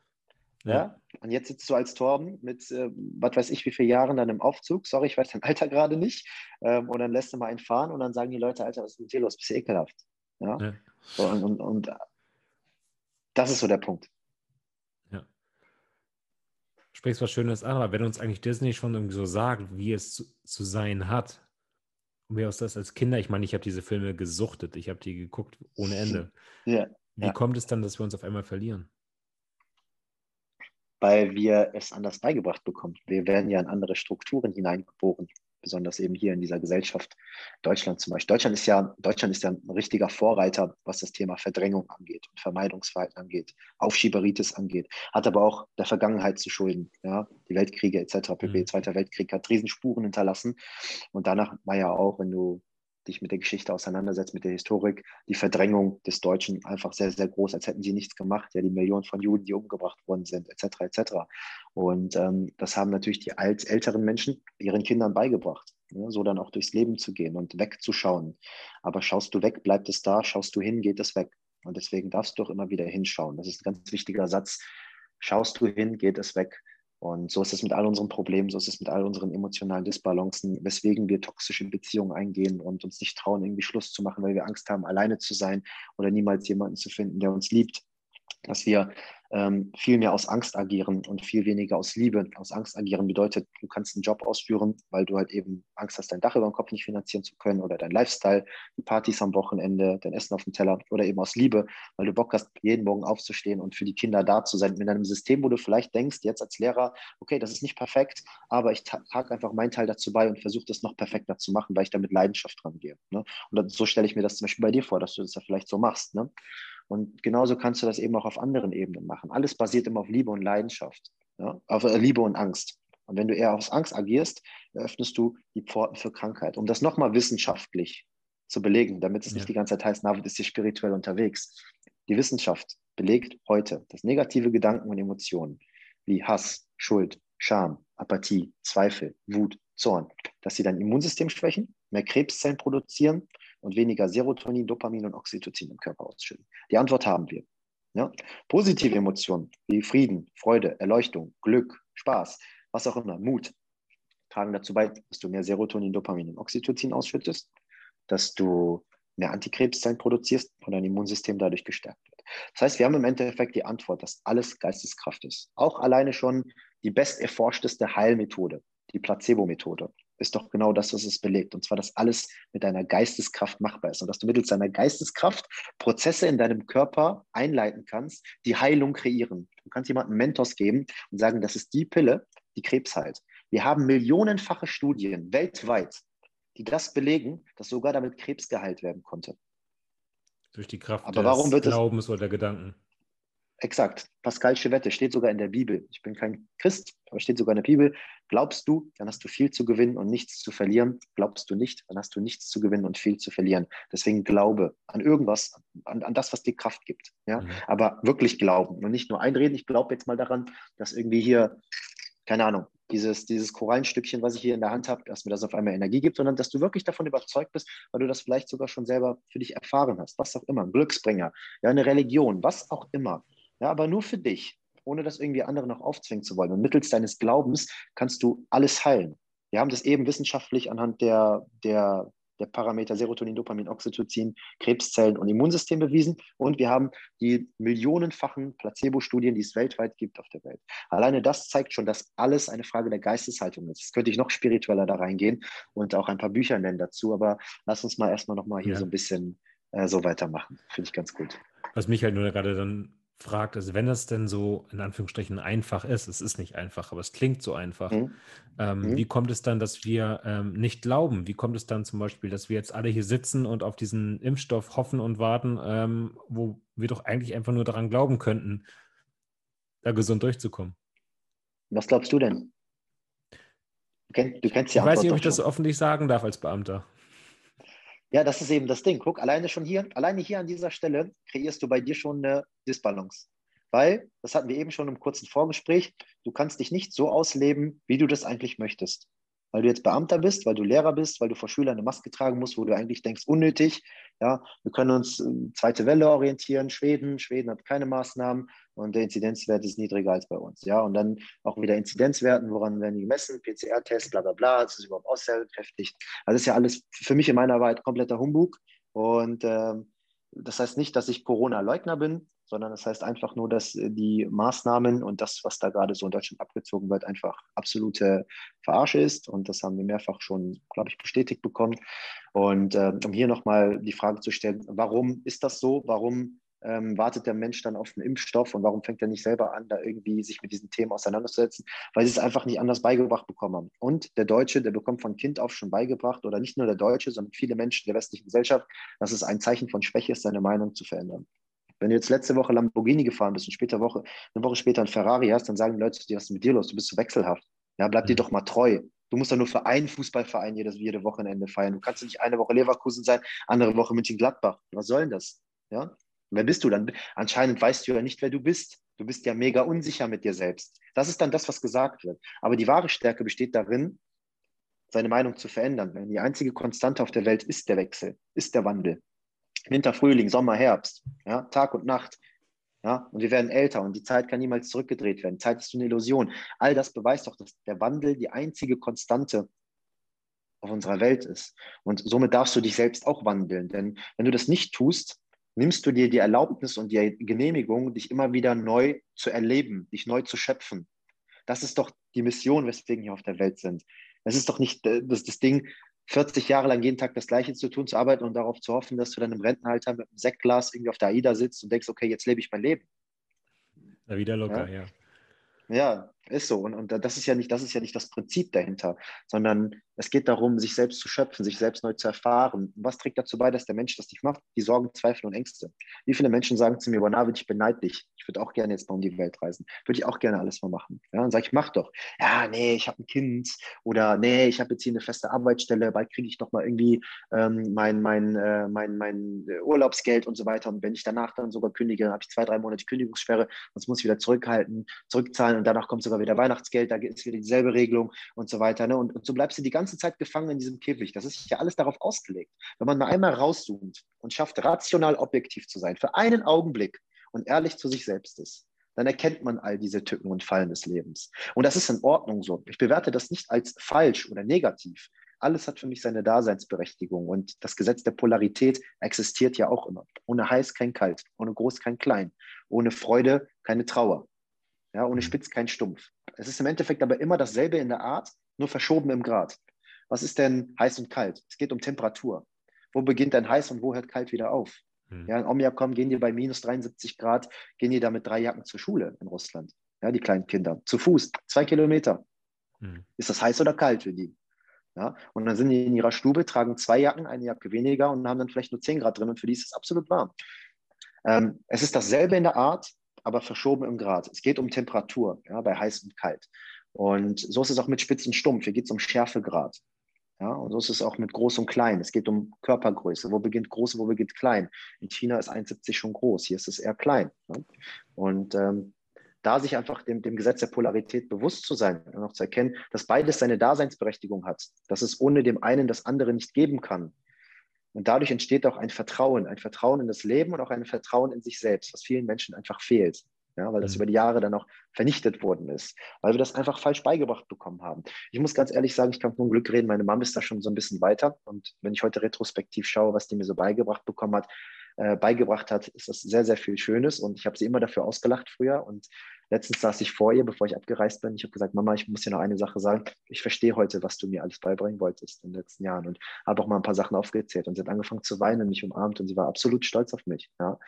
Ja. ja. Und jetzt sitzt du als Torben mit, äh, was weiß ich, wie viele Jahren dann im Aufzug. Sorry, ich weiß dein Alter gerade nicht. Ähm, und dann lässt du mal einen fahren und dann sagen die Leute, Alter, was ist mit dir los? Bist du ekelhaft? Ja. ja. So, und, und, und das ist so der Punkt. Ja. Sprichst was Schönes an, aber wenn uns eigentlich Disney schon irgendwie so sagt, wie es zu, zu sein hat, und mir aus das als Kinder, ich meine, ich habe diese Filme gesuchtet, ich habe die geguckt ohne Ende. Ja. Wie ja. kommt es dann, dass wir uns auf einmal verlieren? weil wir es anders beigebracht bekommen. Wir werden ja in andere Strukturen hineingeboren, besonders eben hier in dieser Gesellschaft. Deutschland zum Beispiel. Deutschland ist ja, Deutschland ist ja ein richtiger Vorreiter, was das Thema Verdrängung angeht und Vermeidungsverhalten angeht, Aufschieberitis angeht, hat aber auch der Vergangenheit zu schulden. Ja? Die Weltkriege etc. pp. Mhm. Zweiter Weltkrieg hat Riesenspuren hinterlassen. Und danach war ja auch, wenn du dich mit der Geschichte auseinandersetzt, mit der Historik, die Verdrängung des Deutschen einfach sehr, sehr groß, als hätten sie nichts gemacht. Ja, die Millionen von Juden, die umgebracht worden sind, etc., etc. Und ähm, das haben natürlich die alt, älteren Menschen ihren Kindern beigebracht, ja, so dann auch durchs Leben zu gehen und wegzuschauen. Aber schaust du weg, bleibt es da, schaust du hin, geht es weg. Und deswegen darfst du auch immer wieder hinschauen. Das ist ein ganz wichtiger Satz. Schaust du hin, geht es weg. Und so ist es mit all unseren Problemen, so ist es mit all unseren emotionalen Disbalancen, weswegen wir toxische Beziehungen eingehen und uns nicht trauen, irgendwie Schluss zu machen, weil wir Angst haben, alleine zu sein oder niemals jemanden zu finden, der uns liebt. Dass wir ähm, viel mehr aus Angst agieren und viel weniger aus Liebe. Aus Angst agieren bedeutet, du kannst einen Job ausführen, weil du halt eben Angst hast, dein Dach über den Kopf nicht finanzieren zu können oder dein Lifestyle, die Partys am Wochenende, dein Essen auf dem Teller oder eben aus Liebe, weil du Bock hast, jeden Morgen aufzustehen und für die Kinder da zu sein mit einem System, wo du vielleicht denkst, jetzt als Lehrer, okay, das ist nicht perfekt, aber ich trage einfach meinen Teil dazu bei und versuche das noch perfekter zu machen, weil ich da mit Leidenschaft dran gehe. Ne? Und so stelle ich mir das zum Beispiel bei dir vor, dass du das ja vielleicht so machst. Ne? Und genauso kannst du das eben auch auf anderen Ebenen machen. Alles basiert immer auf Liebe und Leidenschaft, ja? auf äh, Liebe und Angst. Und wenn du eher aus Angst agierst, eröffnest du die Pforten für Krankheit. Um das nochmal wissenschaftlich zu belegen, damit es ja. nicht die ganze Zeit heißt, Navid ist hier spirituell unterwegs. Die Wissenschaft belegt heute, dass negative Gedanken und Emotionen wie Hass, Schuld, Scham, Apathie, Zweifel, Wut, Zorn, dass sie dein Immunsystem schwächen, mehr Krebszellen produzieren und weniger Serotonin, Dopamin und Oxytocin im Körper ausschütten? Die Antwort haben wir. Ja? Positive Emotionen wie Frieden, Freude, Erleuchtung, Glück, Spaß, was auch immer, Mut, tragen dazu bei, dass du mehr Serotonin, Dopamin und Oxytocin ausschüttest, dass du mehr Antikrebszellen produzierst und dein Immunsystem dadurch gestärkt wird. Das heißt, wir haben im Endeffekt die Antwort, dass alles Geisteskraft ist. Auch alleine schon die best erforschteste Heilmethode, die Placebo-Methode ist doch genau das, was es belegt. Und zwar, dass alles mit deiner Geisteskraft machbar ist und dass du mittels deiner Geisteskraft Prozesse in deinem Körper einleiten kannst, die Heilung kreieren. Du kannst jemandem Mentos geben und sagen, das ist die Pille, die Krebs heilt. Wir haben millionenfache Studien weltweit, die das belegen, dass sogar damit Krebs geheilt werden konnte. Durch die Kraft Aber warum des Glaubens oder Gedanken. Exakt. Pascalsche Wette steht sogar in der Bibel. Ich bin kein Christ, aber steht sogar in der Bibel. Glaubst du, dann hast du viel zu gewinnen und nichts zu verlieren. Glaubst du nicht, dann hast du nichts zu gewinnen und viel zu verlieren. Deswegen glaube an irgendwas, an, an das, was dir Kraft gibt. Ja? Mhm. Aber wirklich glauben und nicht nur einreden. Ich glaube jetzt mal daran, dass irgendwie hier, keine Ahnung, dieses, dieses Korallenstückchen, was ich hier in der Hand habe, dass mir das auf einmal Energie gibt, sondern dass du wirklich davon überzeugt bist, weil du das vielleicht sogar schon selber für dich erfahren hast. Was auch immer, ein Glücksbringer, ja, eine Religion, was auch immer. Ja, aber nur für dich, ohne das irgendwie andere noch aufzwingen zu wollen. Und mittels deines Glaubens kannst du alles heilen. Wir haben das eben wissenschaftlich anhand der, der, der Parameter Serotonin, Dopamin, Oxytocin, Krebszellen und Immunsystem bewiesen. Und wir haben die millionenfachen Placebo-Studien, die es weltweit gibt auf der Welt. Alleine das zeigt schon, dass alles eine Frage der Geisteshaltung ist. Jetzt könnte ich noch spiritueller da reingehen und auch ein paar Bücher nennen dazu. Aber lass uns mal erstmal nochmal hier ja. so ein bisschen äh, so weitermachen. Finde ich ganz gut. Was mich halt nur gerade dann fragt, also wenn das denn so in Anführungsstrichen einfach ist, es ist nicht einfach, aber es klingt so einfach, mhm. Ähm, mhm. wie kommt es dann, dass wir ähm, nicht glauben? Wie kommt es dann zum Beispiel, dass wir jetzt alle hier sitzen und auf diesen Impfstoff hoffen und warten, ähm, wo wir doch eigentlich einfach nur daran glauben könnten, da gesund durchzukommen? Was glaubst du denn? Du, kennst, ja Ich weiß nicht, ob ich das so öffentlich sagen darf als Beamter. Ja, das ist eben das Ding. Guck, alleine schon hier, alleine hier an dieser Stelle kreierst du bei dir schon eine Disbalance. Weil, das hatten wir eben schon im kurzen Vorgespräch, du kannst dich nicht so ausleben, wie du das eigentlich möchtest weil du jetzt Beamter bist, weil du Lehrer bist, weil du vor Schülern eine Maske tragen musst, wo du eigentlich denkst, unnötig. Ja, wir können uns äh, zweite Welle orientieren, Schweden. Schweden hat keine Maßnahmen und der Inzidenzwert ist niedriger als bei uns. Ja, und dann auch wieder Inzidenzwerten, woran werden die gemessen? PCR-Test, bla bla bla, ist das überhaupt aussagekräftig? Also das ist ja alles für mich in meiner Wahrheit kompletter Humbug. Und ähm, das heißt nicht, dass ich Corona-Leugner bin, sondern das heißt einfach nur, dass äh, die Maßnahmen und das, was da gerade so in Deutschland abgezogen wird, einfach absolute Verarsche ist. Und das haben wir mehrfach schon, glaube ich, bestätigt bekommen. Und äh, um hier nochmal die Frage zu stellen, warum ist das so? Warum ähm, wartet der Mensch dann auf einen Impfstoff und warum fängt er nicht selber an, da irgendwie sich mit diesen Themen auseinanderzusetzen? Weil sie es einfach nicht anders beigebracht bekommen haben. Und der Deutsche, der bekommt von Kind auf schon beigebracht, oder nicht nur der Deutsche, sondern viele Menschen der westlichen Gesellschaft, dass es ein Zeichen von Schwäche ist, seine Meinung zu verändern. Wenn du jetzt letzte Woche Lamborghini gefahren bist und später Woche, eine Woche später ein Ferrari hast, dann sagen die Leute zu dir, was ist mit dir los? Du bist so wechselhaft. Ja, bleib dir mhm. doch mal treu. Du musst doch nur für einen Fußballverein jedes, jede Wochenende feiern. Du kannst nicht eine Woche Leverkusen sein, andere Woche München-Gladbach. Was soll denn das? Ja? Wer bist du dann? Anscheinend weißt du ja nicht, wer du bist. Du bist ja mega unsicher mit dir selbst. Das ist dann das, was gesagt wird. Aber die wahre Stärke besteht darin, seine Meinung zu verändern. Denn die einzige Konstante auf der Welt ist der Wechsel, ist der Wandel. Winter, Frühling, Sommer, Herbst, ja, Tag und Nacht. Ja, und wir werden älter und die Zeit kann niemals zurückgedreht werden. Zeit ist eine Illusion. All das beweist doch, dass der Wandel die einzige Konstante auf unserer Welt ist. Und somit darfst du dich selbst auch wandeln. Denn wenn du das nicht tust, nimmst du dir die Erlaubnis und die Genehmigung, dich immer wieder neu zu erleben, dich neu zu schöpfen. Das ist doch die Mission, weswegen wir auf der Welt sind. Es ist doch nicht äh, das, das Ding, 40 Jahre lang jeden Tag das Gleiche zu tun, zu arbeiten und darauf zu hoffen, dass du dann im Rentenalter mit einem Sektglas irgendwie auf der AIDA sitzt und denkst, okay, jetzt lebe ich mein Leben. Wieder locker, ja. ja. Ja, ist so. Und, und das ist ja nicht, das ist ja nicht das Prinzip dahinter, sondern es geht darum, sich selbst zu schöpfen, sich selbst neu zu erfahren. Was trägt dazu bei, dass der Mensch das nicht macht? Die Sorgen, Zweifel und Ängste. Wie viele Menschen sagen zu mir, Navid, ich beneide dich. Ich würde auch gerne jetzt mal um die Welt reisen. Würde ich auch gerne alles mal machen. Ja, dann sage ich, mach doch. Ja, nee, ich habe ein Kind oder nee, ich habe jetzt hier eine feste Arbeitsstelle, bald kriege ich doch mal irgendwie ähm, mein, mein, äh, mein, mein Urlaubsgeld und so weiter. Und wenn ich danach dann sogar kündige, habe ich zwei, drei Monate Kündigungssperre, sonst muss ich wieder zurückhalten, zurückzahlen und danach kommt sogar wieder Weihnachtsgeld, da ist wieder dieselbe Regelung und so weiter. Ne? Und, und so bleibst du die ganze Zeit gefangen in diesem Käfig. Das ist ja alles darauf ausgelegt. Wenn man mal einmal rauszoomt und schafft, rational objektiv zu sein, für einen Augenblick und ehrlich zu sich selbst ist, dann erkennt man all diese Tücken und Fallen des Lebens. Und das ist in Ordnung so. Ich bewerte das nicht als falsch oder negativ. Alles hat für mich seine Daseinsberechtigung und das Gesetz der Polarität existiert ja auch immer. Ohne heiß kein kalt, ohne groß kein klein, ohne Freude keine Trauer, ja, ohne mhm. Spitz kein Stumpf. Es ist im Endeffekt aber immer dasselbe in der Art, nur verschoben im Grad. Was ist denn heiß und kalt? Es geht um Temperatur. Wo beginnt denn heiß und wo hört kalt wieder auf? Mhm. Ja, in Omjakom gehen die bei minus 73 Grad, gehen die da mit drei Jacken zur Schule in Russland. Ja, die kleinen Kinder. Zu Fuß, zwei Kilometer. Mhm. Ist das heiß oder kalt für die? Ja, und dann sind die in ihrer Stube, tragen zwei Jacken, eine Jacke weniger und haben dann vielleicht nur 10 Grad drin und für die ist es absolut warm. Ähm, es ist dasselbe in der Art, aber verschoben im Grad. Es geht um Temperatur, ja, bei heiß und kalt. Und so ist es auch mit spitz und stumpf. Hier geht es um Schärfegrad. Ja, und so ist es auch mit groß und klein. Es geht um Körpergröße. Wo beginnt groß, wo beginnt klein? In China ist 1,70 schon groß. Hier ist es eher klein. Ja? Und ähm, da sich einfach dem, dem Gesetz der Polarität bewusst zu sein und auch zu erkennen, dass beides seine Daseinsberechtigung hat, dass es ohne dem einen das andere nicht geben kann, und dadurch entsteht auch ein Vertrauen, ein Vertrauen in das Leben und auch ein Vertrauen in sich selbst, was vielen Menschen einfach fehlt. Ja, weil das mhm. über die Jahre dann auch vernichtet worden ist, weil wir das einfach falsch beigebracht bekommen haben. Ich muss ganz ehrlich sagen, ich kann nur Glück reden, meine Mama ist da schon so ein bisschen weiter und wenn ich heute retrospektiv schaue, was die mir so beigebracht bekommen hat, äh, beigebracht hat, ist das sehr, sehr viel Schönes und ich habe sie immer dafür ausgelacht früher und Letztens saß ich vor ihr, bevor ich abgereist bin. Ich habe gesagt, Mama, ich muss dir noch eine Sache sagen. Ich verstehe heute, was du mir alles beibringen wolltest in den letzten Jahren und habe auch mal ein paar Sachen aufgezählt. Und sie hat angefangen zu weinen und mich umarmt und sie war absolut stolz auf mich, ja?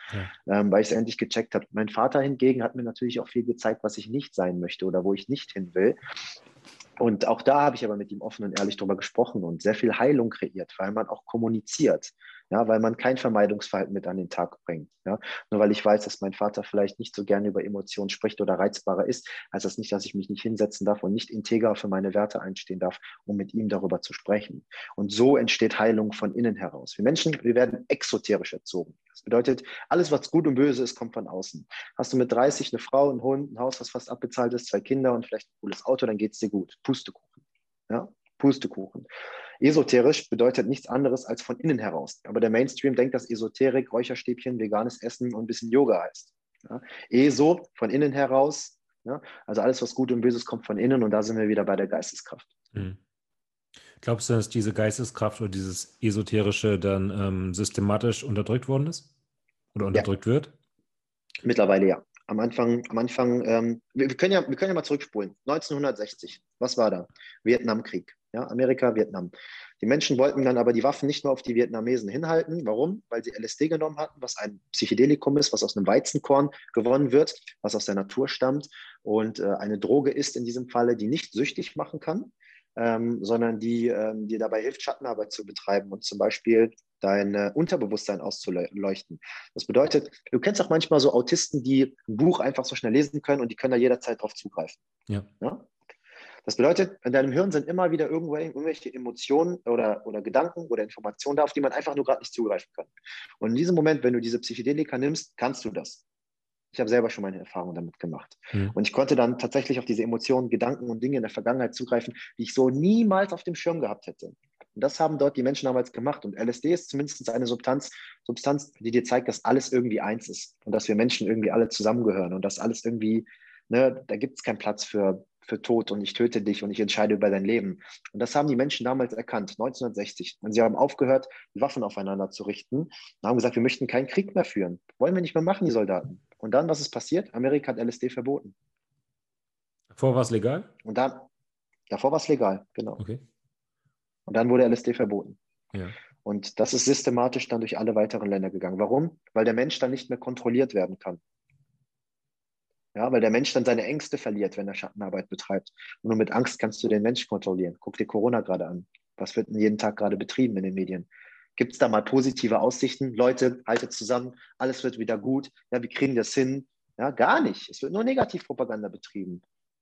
ja. Ähm, weil ich es endlich gecheckt habe. Mein Vater hingegen hat mir natürlich auch viel gezeigt, was ich nicht sein möchte oder wo ich nicht hin will. Und auch da habe ich aber mit ihm offen und ehrlich darüber gesprochen und sehr viel Heilung kreiert, weil man auch kommuniziert ja, weil man kein Vermeidungsverhalten mit an den Tag bringt. Ja. Nur weil ich weiß, dass mein Vater vielleicht nicht so gerne über Emotionen spricht oder reizbarer ist, heißt das nicht, dass ich mich nicht hinsetzen darf und nicht integer für meine Werte einstehen darf, um mit ihm darüber zu sprechen. Und so entsteht Heilung von innen heraus. Wir Menschen, wir werden exoterisch erzogen. Das bedeutet, alles, was gut und böse ist, kommt von außen. Hast du mit 30 eine Frau, einen Hund, ein Haus, was fast abbezahlt ist, zwei Kinder und vielleicht ein cooles Auto, dann geht es dir gut. Pustekuchen. Ja, Pustekuchen. Esoterisch bedeutet nichts anderes als von innen heraus. Aber der Mainstream denkt, dass Esoterik, Räucherstäbchen, veganes Essen und ein bisschen Yoga heißt. Ja? ESO, von innen heraus. Ja? Also alles, was gut und böses kommt von innen und da sind wir wieder bei der Geisteskraft. Mhm. Glaubst du, dass diese Geisteskraft oder dieses Esoterische dann ähm, systematisch unterdrückt worden ist? Oder unterdrückt ja. wird? Mittlerweile ja. Am Anfang, am Anfang ähm, wir, wir, können ja, wir können ja mal zurückspulen. 1960, was war da? Vietnamkrieg. Ja, Amerika, Vietnam. Die Menschen wollten dann aber die Waffen nicht nur auf die Vietnamesen hinhalten. Warum? Weil sie LSD genommen hatten, was ein Psychedelikum ist, was aus einem Weizenkorn gewonnen wird, was aus der Natur stammt und äh, eine Droge ist in diesem Falle, die nicht süchtig machen kann, ähm, sondern die ähm, dir dabei hilft, Schattenarbeit zu betreiben und zum Beispiel dein äh, Unterbewusstsein auszuleuchten. Das bedeutet, du kennst auch manchmal so Autisten, die ein Buch einfach so schnell lesen können und die können da jederzeit darauf zugreifen. Ja. ja? Das bedeutet, in deinem Hirn sind immer wieder irgendwelche Emotionen oder, oder Gedanken oder Informationen da, auf die man einfach nur gerade nicht zugreifen kann. Und in diesem Moment, wenn du diese Psychedelika nimmst, kannst du das. Ich habe selber schon meine Erfahrungen damit gemacht. Mhm. Und ich konnte dann tatsächlich auf diese Emotionen, Gedanken und Dinge in der Vergangenheit zugreifen, die ich so niemals auf dem Schirm gehabt hätte. Und das haben dort die Menschen damals gemacht. Und LSD ist zumindest eine Substanz, Substanz, die dir zeigt, dass alles irgendwie eins ist und dass wir Menschen irgendwie alle zusammengehören und dass alles irgendwie, ne, da gibt es keinen Platz für für tot und ich töte dich und ich entscheide über dein Leben. Und das haben die Menschen damals erkannt, 1960. Und sie haben aufgehört, Waffen aufeinander zu richten und haben gesagt, wir möchten keinen Krieg mehr führen. Wollen wir nicht mehr machen, die Soldaten. Und dann, was ist passiert? Amerika hat LSD verboten. Davor war es legal? Und dann, davor war es legal, genau. Okay. Und dann wurde LSD verboten. Ja. Und das ist systematisch dann durch alle weiteren Länder gegangen. Warum? Weil der Mensch dann nicht mehr kontrolliert werden kann. Ja, weil der Mensch dann seine Ängste verliert, wenn er Schattenarbeit betreibt. Und nur mit Angst kannst du den Mensch kontrollieren. Guck dir Corona gerade an. Was wird denn jeden Tag gerade betrieben in den Medien? Gibt es da mal positive Aussichten? Leute, haltet zusammen, alles wird wieder gut. Ja, wir kriegen das hin. Ja, gar nicht. Es wird nur Negativpropaganda betrieben.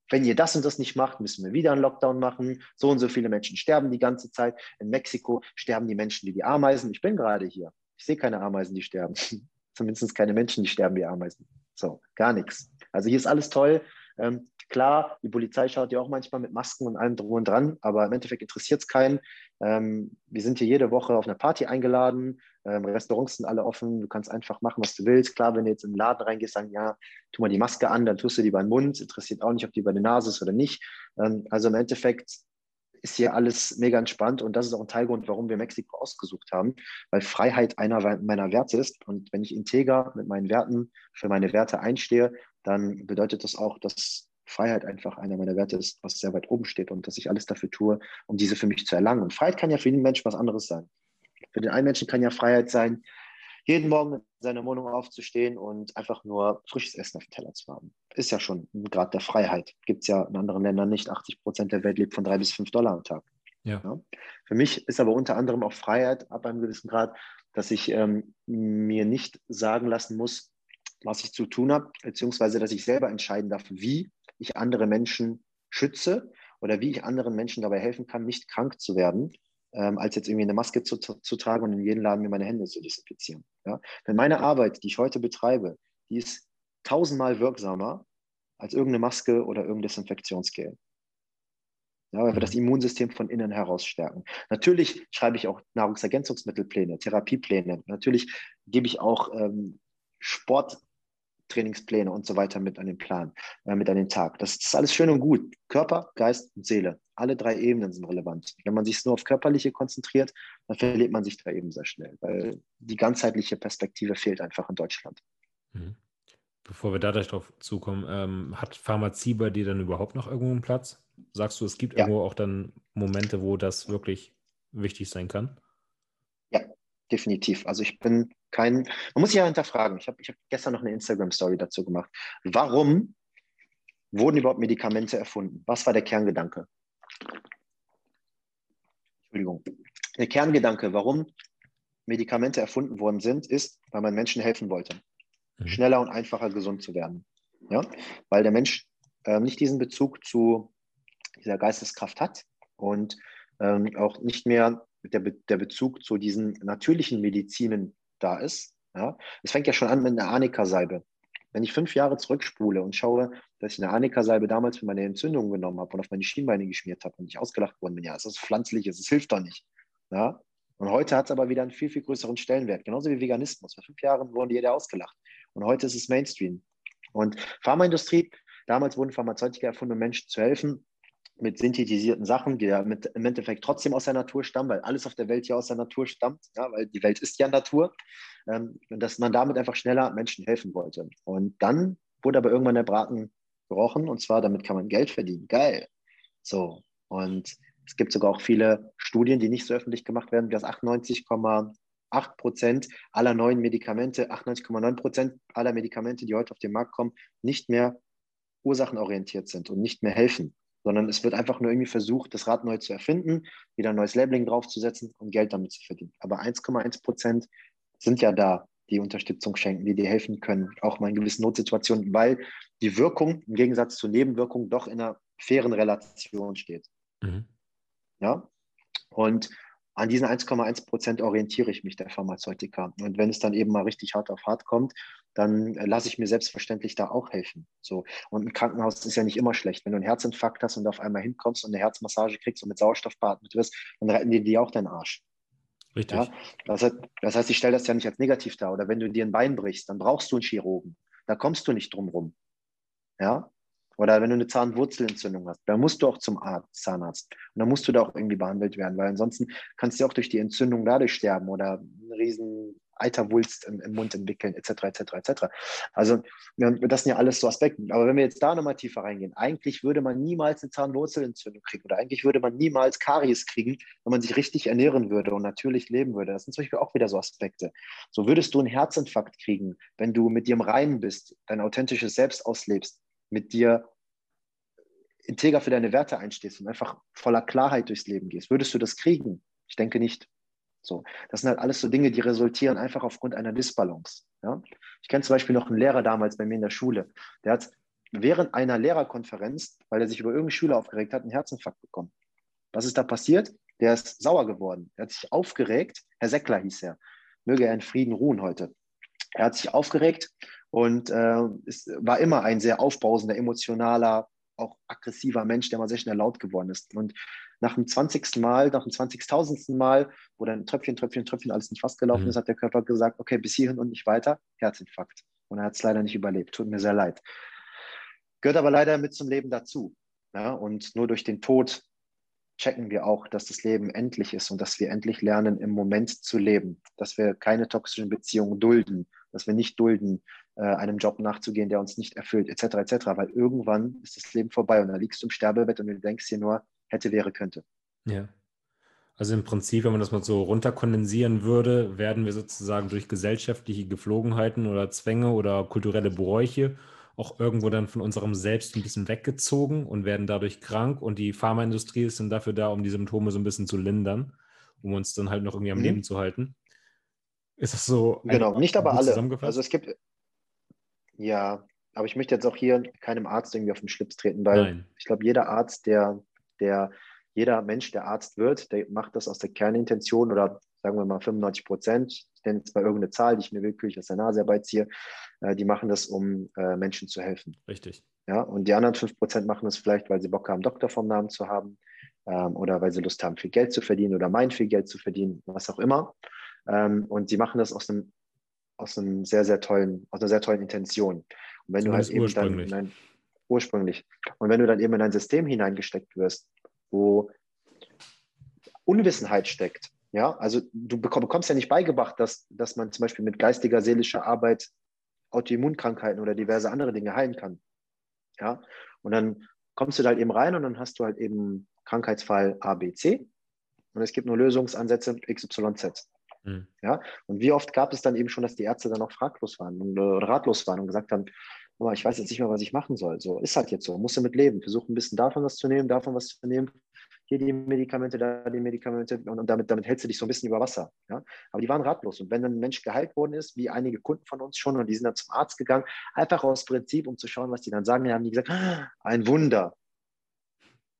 Wenn ihr das und das nicht macht, müssen wir wieder einen Lockdown machen. So und so viele Menschen sterben die ganze Zeit. In Mexiko sterben die Menschen wie die Ameisen. Ich bin gerade hier. Ich sehe keine Ameisen, die sterben. Zumindest keine Menschen, die sterben wie Ameisen. So, gar nichts. Also hier ist alles toll. Ähm, klar, die Polizei schaut ja auch manchmal mit Masken und allem drum und dran, aber im Endeffekt interessiert es keinen. Ähm, wir sind hier jede Woche auf eine Party eingeladen. Ähm, Restaurants sind alle offen. Du kannst einfach machen, was du willst. Klar, wenn du jetzt in den Laden reingehst, sagen, ja, tu mal die Maske an, dann tust du die beim Mund. Interessiert auch nicht, ob die über die Nase ist oder nicht. Ähm, also im Endeffekt ist hier alles mega entspannt und das ist auch ein Teilgrund, warum wir Mexiko ausgesucht haben, weil Freiheit einer meiner Werte ist und wenn ich integer mit meinen Werten für meine Werte einstehe, dann bedeutet das auch, dass Freiheit einfach einer meiner Werte ist, was sehr weit oben steht und dass ich alles dafür tue, um diese für mich zu erlangen. Und Freiheit kann ja für jeden Menschen was anderes sein. Für den einen Menschen kann ja Freiheit sein, jeden Morgen in seiner Wohnung aufzustehen und einfach nur frisches Essen auf dem Teller zu haben. Ist ja schon ein Grad der Freiheit. Gibt es ja in anderen Ländern nicht. 80 Prozent der Welt lebt von drei bis fünf Dollar am Tag. Ja. Ja. Für mich ist aber unter anderem auch Freiheit ab einem gewissen Grad, dass ich ähm, mir nicht sagen lassen muss, was ich zu tun habe, beziehungsweise dass ich selber entscheiden darf, wie ich andere Menschen schütze oder wie ich anderen Menschen dabei helfen kann, nicht krank zu werden, ähm, als jetzt irgendwie eine Maske zu, zu, tragen und in jedem Laden mir meine Hände zu desinfizieren. Ja? Denn meine Arbeit, die ich heute betreibe, die ist tausendmal wirksamer als irgendeine Maske oder irgendein Desinfektionsgel. Ja, weil wir das mhm. Immunsystem von innen heraus stärken. Natürlich schreibe ich auch Nahrungsergänzungsmittelpläne, Therapiepläne. Natürlich gebe ich auch ähm, Sport, Trainingspläne und so weiter mit an den Plan, äh, mit an den Tag. Das, ist alles schön und gut. Körper, Geist und Seele. Alle drei Ebenen sind relevant. Wenn man sich nur auf Körperliche konzentriert, dann verliert man sich da eben sehr schnell, weil die ganzheitliche Perspektive fehlt einfach in Deutschland. Mhm. Bevor wir da gleich drauf zukommen, ähm, hat Pharmazie bei dir dann überhaupt noch irgendwo einen Platz? Sagst du, es gibt ja. irgendwo auch dann Momente, wo das wirklich wichtig sein kann? Definitiv. Also ich bin kein, man muss sich ja hinterfragen. Ich habe ich hab gestern noch eine Instagram-Story dazu gemacht. Warum wurden überhaupt Medikamente erfunden? Was war der Kerngedanke? Entschuldigung. Der Kerngedanke, warum Medikamente erfunden worden sind, ist, weil man Menschen helfen wollte, mhm. schneller und einfacher gesund zu werden. Ja? Weil der Mensch äh, nicht diesen Bezug zu dieser Geisteskraft hat und ähm, auch nicht mehr der, Be der Bezug zu diesen natürlichen Medizinen da ist. Ja? Es fängt ja schon an mit einer Arnika-Salbe. Wenn ich fünf Jahre zurückspule und schaue, dass ich eine Arnika-Salbe damals für meine Entzündung genommen habe und auf meine Schienbeine geschmiert habe und ich ausgelacht worden bin, ja, es ist pflanzlich, es hilft doch nicht. Ja? Und heute hat es aber wieder einen viel, viel größeren Stellenwert, genauso wie Veganismus. Vor fünf Jahren wurden die jeder ausgelacht. Und heute ist es Mainstream. Und Pharmaindustrie, damals wurden Pharmazeutika erfunden, um Menschen zu helfen mit synthetisierten Sachen, die ja mit, im Endeffekt trotzdem aus der Natur stammen, weil alles auf der Welt ja aus der Natur stammt, ja, weil die Welt ist ja Natur, ähm, und dass man damit einfach schneller Menschen helfen wollte. Und dann wurde aber irgendwann der Braten gebrochen, und zwar damit kann man Geld verdienen. Geil. So. Und es gibt sogar auch viele Studien, die nicht so öffentlich gemacht werden, dass 98,8 Prozent aller neuen Medikamente, 98,9 Prozent aller Medikamente, die heute auf den Markt kommen, nicht mehr ursachenorientiert sind und nicht mehr helfen sondern es wird einfach nur irgendwie versucht, das Rad neu zu erfinden, wieder ein neues Labeling draufzusetzen und Geld damit zu verdienen. Aber 1,1 Prozent sind ja da, die Unterstützung schenken, die dir helfen können, auch mal in gewissen Notsituationen, weil die Wirkung im Gegensatz zur Nebenwirkung doch in einer fairen Relation steht. Mhm. Ja, und an diesen 1,1 Prozent orientiere ich mich, der Pharmazeutiker. Und wenn es dann eben mal richtig hart auf hart kommt, dann äh, lasse ich mir selbstverständlich da auch helfen. So. Und ein Krankenhaus ist ja nicht immer schlecht. Wenn du einen Herzinfarkt hast und auf einmal hinkommst und eine Herzmassage kriegst und mit Sauerstoff beatmet wirst, dann retten die dir auch deinen Arsch. Richtig. Ja? Das, heißt, das heißt, ich stelle das ja nicht als negativ dar. Oder wenn du dir ein Bein brichst, dann brauchst du einen Chirurgen. Da kommst du nicht drum rum. Ja? Oder wenn du eine Zahnwurzelentzündung hast, dann musst du auch zum Arzt, Zahnarzt. Und dann musst du da auch irgendwie behandelt werden, weil ansonsten kannst du auch durch die Entzündung dadurch sterben oder einen riesen Eiterwulst im, im, Mund entwickeln, etc., etc., etc. Also das sind ja alles so Aspekte. Aber wenn wir jetzt da nochmal tiefer reingehen, eigentlich würde man niemals eine Zahnwurzelentzündung kriegen oder eigentlich würde man niemals Karies kriegen, wenn man sich richtig ernähren würde und natürlich leben würde. Das sind zum Beispiel auch wieder so Aspekte. So würdest du einen Herzinfarkt kriegen, wenn du mit dir im Reinen bist, dein authentisches Selbst auslebst, mit dir integer für deine Werte einstehst und einfach voller Klarheit durchs Leben gehst. Würdest du das kriegen? Ich denke nicht. So, das sind halt alles so Dinge, die resultieren einfach aufgrund einer Disbalance. Ja? Ich kenne zum Beispiel noch einen Lehrer damals bei mir in der Schule, der hat während einer Lehrerkonferenz, weil er sich über irgendeinen Schüler aufgeregt hat, einen Herzinfarkt bekommen. Was ist da passiert? Der ist sauer geworden. Er hat sich aufgeregt. Herr Seckler hieß er. Möge er in Frieden ruhen heute. Er hat sich aufgeregt und äh, es war immer ein sehr aufbrausender, emotionaler, auch aggressiver Mensch, der mal sehr schnell laut geworden ist. Und nach dem 20. Mal, nach dem 20.000. Mal, wo dann Tröpfchen, Tröpfchen, Tröpfchen alles nicht fast gelaufen mhm. ist, hat der Körper gesagt, okay, bis hierhin und nicht weiter, Herzinfarkt. Und er hat es leider nicht überlebt. Tut mir sehr leid. Gehört aber leider mit zum Leben dazu. Ja? Und nur durch den Tod checken wir auch, dass das Leben endlich ist und dass wir endlich lernen, im Moment zu leben, dass wir keine toxischen Beziehungen dulden, dass wir nicht dulden, einem Job nachzugehen, der uns nicht erfüllt, etc., etc., weil irgendwann ist das Leben vorbei und da liegst du im Sterbebett und du denkst dir nur, hätte, wäre, könnte. Ja. Also im Prinzip, wenn man das mal so runterkondensieren würde, werden wir sozusagen durch gesellschaftliche Geflogenheiten oder Zwänge oder kulturelle Bräuche auch irgendwo dann von unserem Selbst ein bisschen weggezogen und werden dadurch krank. Und die Pharmaindustrie ist dann dafür da, um die Symptome so ein bisschen zu lindern, um uns dann halt noch irgendwie am mhm. Leben zu halten. Ist das so? Genau, nicht aber alle. Also es gibt, ja, aber ich möchte jetzt auch hier keinem Arzt irgendwie auf den Schlips treten, weil Nein. ich glaube, jeder Arzt, der der jeder Mensch, der Arzt wird, der macht das aus der Kernintention oder sagen wir mal 95 Prozent, ich nenne jetzt mal irgendeine Zahl, die ich mir willkürlich aus der Nase herbeiziehe, äh, die machen das, um äh, Menschen zu helfen. Richtig. Ja, und die anderen 5 Prozent machen das vielleicht, weil sie Bock haben, Doktor vom Namen zu haben ähm, oder weil sie Lust haben, viel Geld zu verdienen oder meinen, viel Geld zu verdienen, was auch immer. Ähm, und sie machen das aus einem, aus einem sehr, sehr tollen, aus einer sehr tollen Intention. Und wenn du halt eben dann, ursprünglich. Und wenn du dann eben in ein System hineingesteckt wirst, wo Unwissenheit steckt, ja, also du bekommst ja nicht beigebracht, dass, dass man zum Beispiel mit geistiger, seelischer Arbeit Autoimmunkrankheiten oder diverse andere Dinge heilen kann. Ja, und dann kommst du da halt eben rein und dann hast du halt eben Krankheitsfall A, B, C und es gibt nur Lösungsansätze XYZ. Mhm. Ja, und wie oft gab es dann eben schon, dass die Ärzte dann auch fraglos waren und äh, ratlos waren und gesagt haben, aber ich weiß jetzt nicht mehr, was ich machen soll. So ist halt jetzt so. Musst du mit leben. Versuch ein bisschen davon was zu nehmen, davon was zu nehmen. Hier die Medikamente, da die Medikamente und, und damit, damit hältst du dich so ein bisschen über Wasser. Ja? Aber die waren ratlos. Und wenn dann ein Mensch geheilt worden ist, wie einige Kunden von uns schon, und die sind dann zum Arzt gegangen, einfach aus Prinzip, um zu schauen, was die dann sagen, dann haben die gesagt, ah, ein Wunder.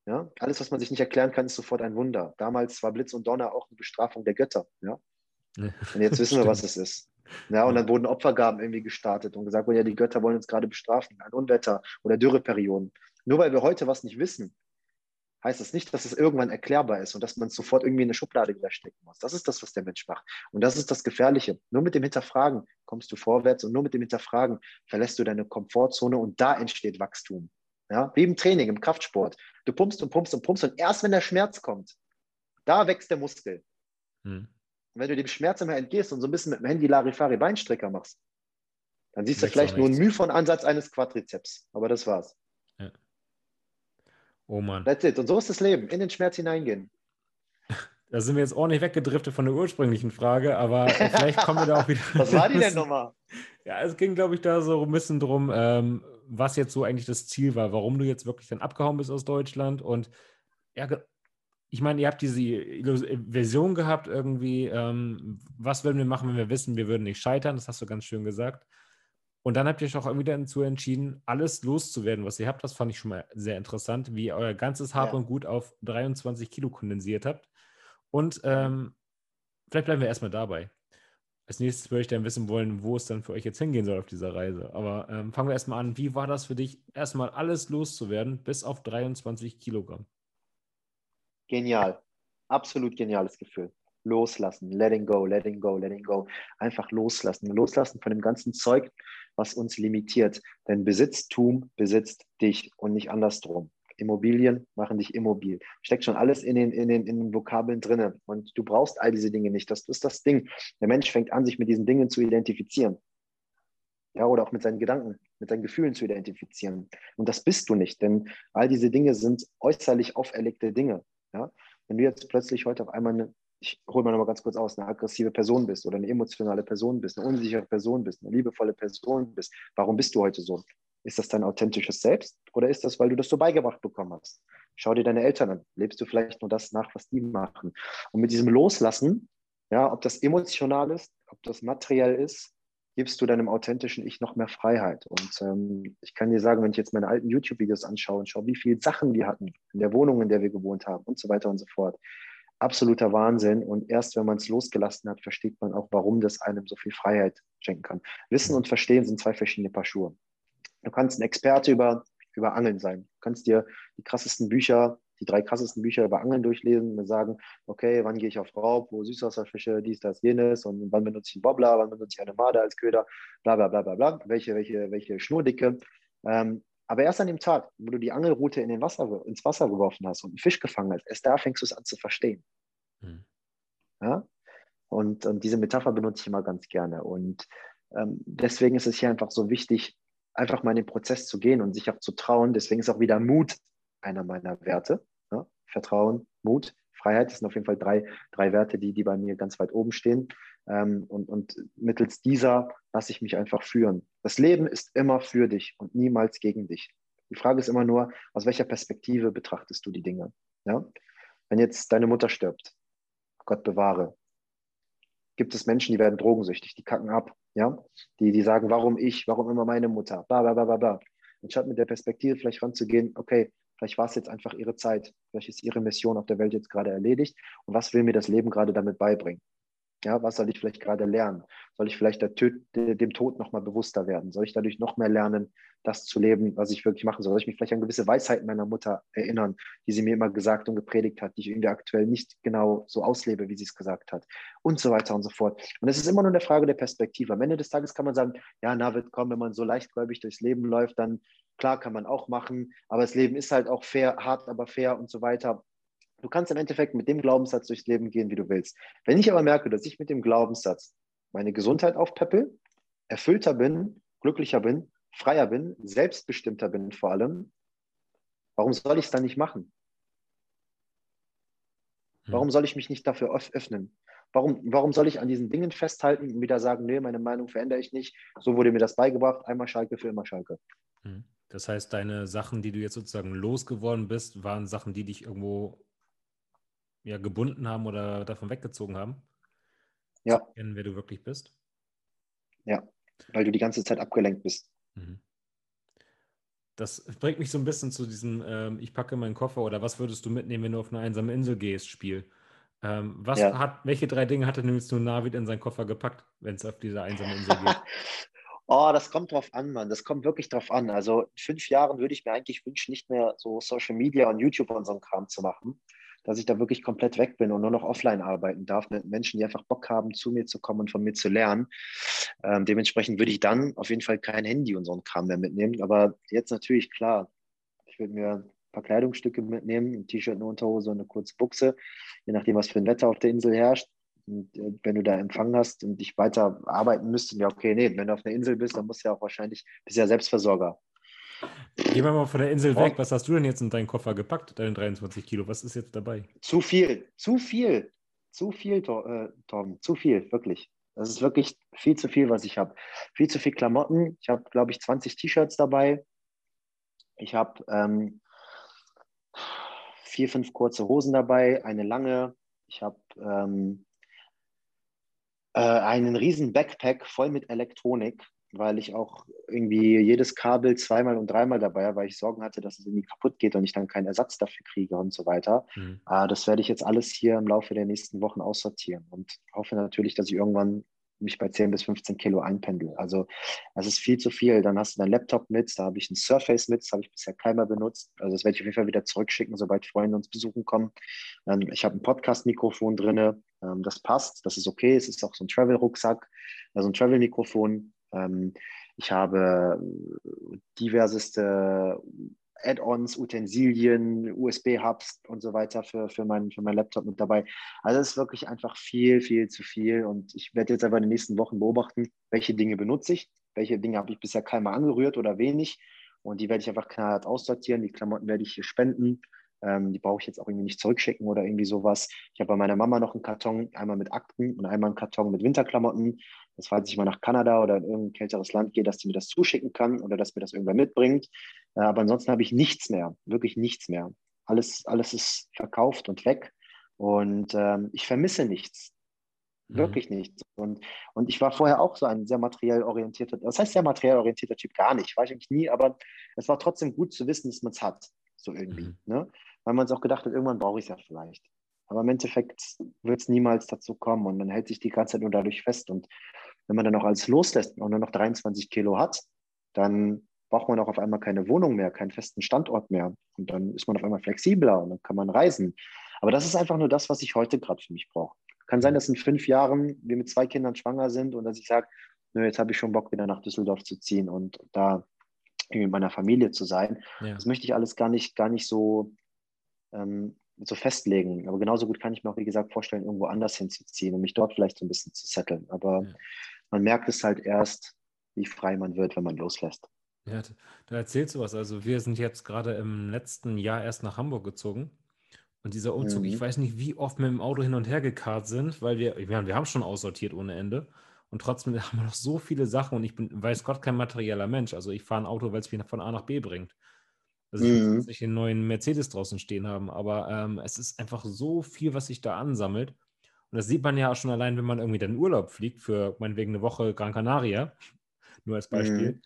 Ja? Alles, was man sich nicht erklären kann, ist sofort ein Wunder. Damals war Blitz und Donner auch eine Bestrafung der Götter. Ja? Und jetzt wissen wir, was es ist. Ja, und dann wurden Opfergaben irgendwie gestartet und gesagt, oh ja, die Götter wollen uns gerade bestrafen, ein Unwetter oder Dürreperioden. Nur weil wir heute was nicht wissen, heißt das nicht, dass es irgendwann erklärbar ist und dass man es sofort irgendwie in eine Schublade wieder stecken muss. Das ist das, was der Mensch macht. Und das ist das Gefährliche. Nur mit dem Hinterfragen kommst du vorwärts und nur mit dem Hinterfragen verlässt du deine Komfortzone und da entsteht Wachstum. Ja, wie im Training, im Kraftsport. Du pumpst und pumpst und pumpst und erst wenn der Schmerz kommt, da wächst der Muskel. Hm. Wenn du dem Schmerz immer entgehst und so ein bisschen mit dem Handy Larifari Beinstrecker machst, dann siehst du vielleicht nur einen Mühe von Ansatz eines Quadrizeps. Aber das war's. Ja. Oh Mann. That's it. Und so ist das Leben. In den Schmerz hineingehen. Da sind wir jetzt ordentlich weggedriftet von der ursprünglichen Frage, aber vielleicht kommen wir da auch wieder. Was war die denn nochmal? Ja, es ging, glaube ich, da so ein bisschen drum, ähm, was jetzt so eigentlich das Ziel war, warum du jetzt wirklich dann abgehauen bist aus Deutschland und ja, ich meine, ihr habt diese Version gehabt irgendwie, ähm, was würden wir machen, wenn wir wissen, wir würden nicht scheitern, das hast du ganz schön gesagt. Und dann habt ihr euch auch irgendwie dazu entschieden, alles loszuwerden, was ihr habt. Das fand ich schon mal sehr interessant, wie ihr euer ganzes Hab ja. und Gut auf 23 Kilo kondensiert habt. Und ähm, vielleicht bleiben wir erstmal dabei. Als nächstes würde ich dann wissen wollen, wo es dann für euch jetzt hingehen soll auf dieser Reise. Aber ähm, fangen wir erstmal an. Wie war das für dich, erstmal alles loszuwerden, bis auf 23 Kilogramm? Genial. Absolut geniales Gefühl. Loslassen, letting go, letting go, letting go. Einfach loslassen. Loslassen von dem ganzen Zeug, was uns limitiert. Denn Besitztum besitzt dich und nicht andersrum. Immobilien machen dich immobil. Steckt schon alles in den, in den, in den Vokabeln drin. Und du brauchst all diese Dinge nicht. Das ist das Ding. Der Mensch fängt an, sich mit diesen Dingen zu identifizieren. Ja, oder auch mit seinen Gedanken, mit seinen Gefühlen zu identifizieren. Und das bist du nicht, denn all diese Dinge sind äußerlich auferlegte Dinge. Ja? Wenn du jetzt plötzlich heute auf einmal eine, ich hole mal noch mal ganz kurz aus, eine aggressive Person bist oder eine emotionale Person bist, eine unsichere Person bist, eine liebevolle Person bist, warum bist du heute so? Ist das dein authentisches Selbst oder ist das, weil du das so beigebracht bekommen hast? Schau dir deine Eltern an. Lebst du vielleicht nur das nach, was die machen? Und mit diesem Loslassen, ja, ob das emotional ist, ob das materiell ist, gibst du deinem authentischen Ich noch mehr Freiheit. Und ähm, ich kann dir sagen, wenn ich jetzt meine alten YouTube-Videos anschaue und schaue, wie viele Sachen wir hatten in der Wohnung, in der wir gewohnt haben und so weiter und so fort. Absoluter Wahnsinn. Und erst wenn man es losgelassen hat, versteht man auch, warum das einem so viel Freiheit schenken kann. Wissen und Verstehen sind zwei verschiedene Paar Schuhe. Du kannst ein Experte über, über Angeln sein. Du kannst dir die krassesten Bücher, die drei krassesten Bücher über Angeln durchlesen und sagen, okay, wann gehe ich auf Raub, wo Süßwasserfische, dies, das, jenes und wann benutze ich einen Bobbler, wann benutze ich eine Made als Köder, bla bla bla bla bla, welche, welche, welche Schnurdicke. Ähm, aber erst an dem Tag, wo du die Angelrute in den Wasser, ins Wasser geworfen hast und einen Fisch gefangen hast, erst da fängst du es an zu verstehen. Hm. Ja? Und, und, diese Metapher benutze ich immer ganz gerne. Und ähm, deswegen ist es hier einfach so wichtig, einfach mal in den Prozess zu gehen und sich auch zu trauen. Deswegen ist auch wieder Mut einer meiner Werte. Ja? Vertrauen, Mut, Freiheit, das sind auf jeden Fall drei, drei Werte, die, die bei mir ganz weit oben stehen. Ähm, und, und mittels dieser lasse ich mich einfach führen. Das Leben ist immer für dich und niemals gegen dich. Die Frage ist immer nur, aus welcher Perspektive betrachtest du die Dinge? Ja? Wenn jetzt deine Mutter stirbt, Gott bewahre, gibt es Menschen, die werden drogensüchtig, die kacken ab, ja, die, die sagen, warum ich, warum immer meine Mutter, bla bla bla bla. Anstatt mit der Perspektive vielleicht ranzugehen, okay, vielleicht war es jetzt einfach ihre Zeit, vielleicht ist ihre Mission auf der Welt jetzt gerade erledigt und was will mir das Leben gerade damit beibringen? Ja, was soll ich vielleicht gerade lernen? Soll ich vielleicht dem Tod nochmal bewusster werden? Soll ich dadurch noch mehr lernen, das zu leben, was ich wirklich machen soll? Soll ich mich vielleicht an gewisse Weisheiten meiner Mutter erinnern, die sie mir immer gesagt und gepredigt hat, die ich irgendwie aktuell nicht genau so auslebe, wie sie es gesagt hat? Und so weiter und so fort. Und es ist immer nur eine Frage der Perspektive. Am Ende des Tages kann man sagen, ja, na, wird kommen, wenn man so leichtgläubig durchs Leben läuft, dann klar kann man auch machen, aber das Leben ist halt auch fair, hart, aber fair und so weiter. Du kannst im Endeffekt mit dem Glaubenssatz durchs Leben gehen, wie du willst. Wenn ich aber merke, dass ich mit dem Glaubenssatz meine Gesundheit aufpeppel, erfüllter bin, glücklicher bin, freier bin, selbstbestimmter bin vor allem, warum soll ich es dann nicht machen? Hm. Warum soll ich mich nicht dafür öffnen? Warum, warum soll ich an diesen Dingen festhalten und wieder sagen, nee, meine Meinung verändere ich nicht? So wurde mir das beigebracht, einmal Schalke für immer Schalke. Hm. Das heißt, deine Sachen, die du jetzt sozusagen losgeworden bist, waren Sachen, die dich irgendwo ja, gebunden haben oder davon weggezogen haben? Ja. Zu erkennen, wer du wirklich bist? Ja, weil du die ganze Zeit abgelenkt bist. Mhm. Das bringt mich so ein bisschen zu diesem, ähm, ich packe meinen Koffer oder was würdest du mitnehmen, wenn du auf eine einsame Insel gehst, Spiel. Ähm, was ja. hat, welche drei Dinge hatte nämlich nur Navid in seinen Koffer gepackt, wenn es auf diese einsame Insel geht? oh, das kommt drauf an, Mann. Das kommt wirklich drauf an. Also in fünf Jahren würde ich mir eigentlich wünschen, nicht mehr so Social Media und YouTube und so einen Kram zu machen dass ich da wirklich komplett weg bin und nur noch offline arbeiten darf mit Menschen, die einfach Bock haben, zu mir zu kommen und von mir zu lernen. Ähm, dementsprechend würde ich dann auf jeden Fall kein Handy und so einen Kram mehr mitnehmen. Aber jetzt natürlich klar, ich würde mir ein paar Kleidungsstücke mitnehmen, ein T-Shirt, eine Unterhose und eine kurze Buchse, je nachdem, was für ein Wetter auf der Insel herrscht. Und äh, wenn du da Empfang hast und dich weiter arbeiten müsstest, ja, okay, nee, wenn du auf einer Insel bist, dann musst du ja auch wahrscheinlich, bist ja Selbstversorger. Gehen wir mal von der Insel weg. Was hast du denn jetzt in deinen Koffer gepackt, deine 23 Kilo? Was ist jetzt dabei? Zu viel, zu viel, zu viel, äh, Tom, zu viel, wirklich. Das ist wirklich viel zu viel, was ich habe. Viel zu viel Klamotten. Ich habe, glaube ich, 20 T-Shirts dabei. Ich habe ähm, vier, fünf kurze Hosen dabei, eine lange. Ich habe ähm, äh, einen riesen Backpack voll mit Elektronik weil ich auch irgendwie jedes Kabel zweimal und dreimal dabei habe, weil ich Sorgen hatte, dass es irgendwie kaputt geht und ich dann keinen Ersatz dafür kriege und so weiter. Mhm. Äh, das werde ich jetzt alles hier im Laufe der nächsten Wochen aussortieren und hoffe natürlich, dass ich irgendwann mich bei 10 bis 15 Kilo einpendel. Also das ist viel zu viel. Dann hast du deinen Laptop mit, da habe ich ein Surface mit, das habe ich bisher keiner benutzt. Also das werde ich auf jeden Fall wieder zurückschicken, sobald Freunde uns besuchen kommen. Ähm, ich habe ein Podcast-Mikrofon drin, ähm, das passt, das ist okay. Es ist auch so ein Travel-Rucksack, also ein Travel-Mikrofon. Ähm, Ich habe diverseste Add-ons, Utensilien, USB-Hubs und so weiter für, für, mein, für meinen Laptop mit dabei. Also es ist wirklich einfach viel, viel zu viel. Und ich werde jetzt einfach in den nächsten Wochen beobachten, welche Dinge benutze ich, welche Dinge habe ich bisher keinmal angerührt oder wenig. Und die werde ich einfach knallhart aussortieren. Die Klamotten werde ich hier spenden. Ähm, die brauche ich jetzt auch irgendwie nicht zurückschicken oder irgendwie sowas. Ich habe bei meiner Mama noch einen Karton, einmal mit Akten und einmal einen Karton mit Winterklamotten. Das falls ich mal nach Kanada oder in irgendein kälteres Land gehe, dass die mir das zuschicken kann oder dass mir das irgendwer mitbringt. Äh, aber ansonsten habe ich nichts mehr, wirklich nichts mehr. Alles, alles ist verkauft und weg. Und ähm, ich vermisse nichts. Mhm. Wirklich nichts. Und, und ich war vorher auch so ein sehr materiell orientierter, das heißt sehr materiell orientierter Typ, gar nicht, war ich eigentlich nie, aber es war trotzdem gut zu wissen, dass man es hat, so irgendwie. Mhm. Ne? Weil man es auch gedacht hat, irgendwann brauche ich es ja vielleicht. Aber im Endeffekt wird es niemals dazu kommen und man hält sich die ganze Zeit nur dadurch fest. Und wenn man dann auch alles loslässt und nur noch 23 Kilo hat, dann braucht man auch auf einmal keine Wohnung mehr, keinen festen Standort mehr. Und dann ist man auf einmal flexibler und dann kann man reisen. Aber das ist einfach nur das, was ich heute gerade für mich brauche. Kann sein, dass in fünf Jahren wir mit zwei Kindern schwanger sind und dass ich sage, jetzt habe ich schon Bock, wieder nach Düsseldorf zu ziehen und da mit meiner Familie zu sein. Ja. Das möchte ich alles gar nicht, gar nicht so, ähm, so festlegen. Aber genauso gut kann ich mir auch, wie gesagt, vorstellen, irgendwo anders hinzuziehen und mich dort vielleicht so ein bisschen zu setteln. Aber ja. Man merkt es halt erst, wie frei man wird, wenn man loslässt. Ja, da erzählst du was. Also wir sind jetzt gerade im letzten Jahr erst nach Hamburg gezogen. Und dieser Umzug, mhm. ich weiß nicht, wie oft wir im Auto hin und her gekarrt sind, weil wir, wir haben, wir haben schon aussortiert ohne Ende. Und trotzdem haben wir noch so viele Sachen und ich bin, weiß Gott, kein materieller Mensch. Also ich fahre ein Auto, weil es mich von A nach B bringt. Also ich mhm. will nicht einen neuen Mercedes draußen stehen haben, aber ähm, es ist einfach so viel, was sich da ansammelt. Und das sieht man ja auch schon allein, wenn man irgendwie dann in Urlaub fliegt, für meinetwegen eine Woche Gran Canaria, nur als Beispiel, mhm.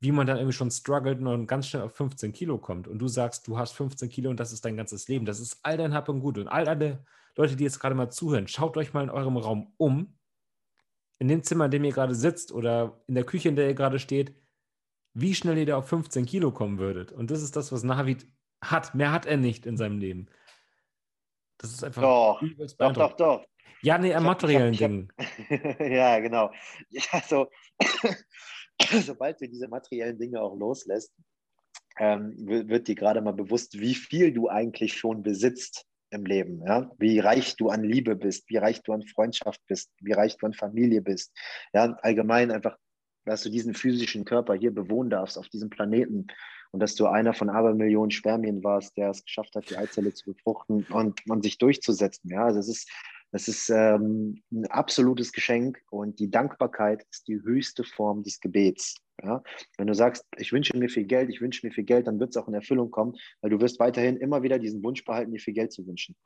wie man dann irgendwie schon struggelt und ganz schnell auf 15 Kilo kommt. Und du sagst, du hast 15 Kilo und das ist dein ganzes Leben. Das ist all dein Hab und Gut. Und all alle Leute, die jetzt gerade mal zuhören, schaut euch mal in eurem Raum um. In dem Zimmer, in dem ihr gerade sitzt oder in der Küche, in der ihr gerade steht, wie schnell ihr da auf 15 Kilo kommen würdet. Und das ist das, was Navid hat. Mehr hat er nicht in seinem Leben. Das ist einfach. Doch, doch, doch, doch. Ja, nee, an materiellen Dingen. ja, genau. Ja, so, sobald du diese materiellen Dinge auch loslässt, ähm, wird dir gerade mal bewusst, wie viel du eigentlich schon besitzt im Leben. Ja? Wie reich du an Liebe bist, wie reich du an Freundschaft bist, wie reich du an Familie bist. Ja, allgemein einfach dass du diesen physischen Körper hier bewohnen darfst auf diesem Planeten und dass du einer von Abermillionen Spermien warst, der es geschafft hat, die Eizelle zu befruchten und, und sich durchzusetzen. Ja, also es ist, das ist ähm, ein absolutes Geschenk und die Dankbarkeit ist die höchste Form des Gebets. Ja? Wenn du sagst, ich wünsche mir viel Geld, ich wünsche mir viel Geld, dann wird es auch in Erfüllung kommen, weil du wirst weiterhin immer wieder diesen Wunsch behalten, dir viel Geld zu wünschen.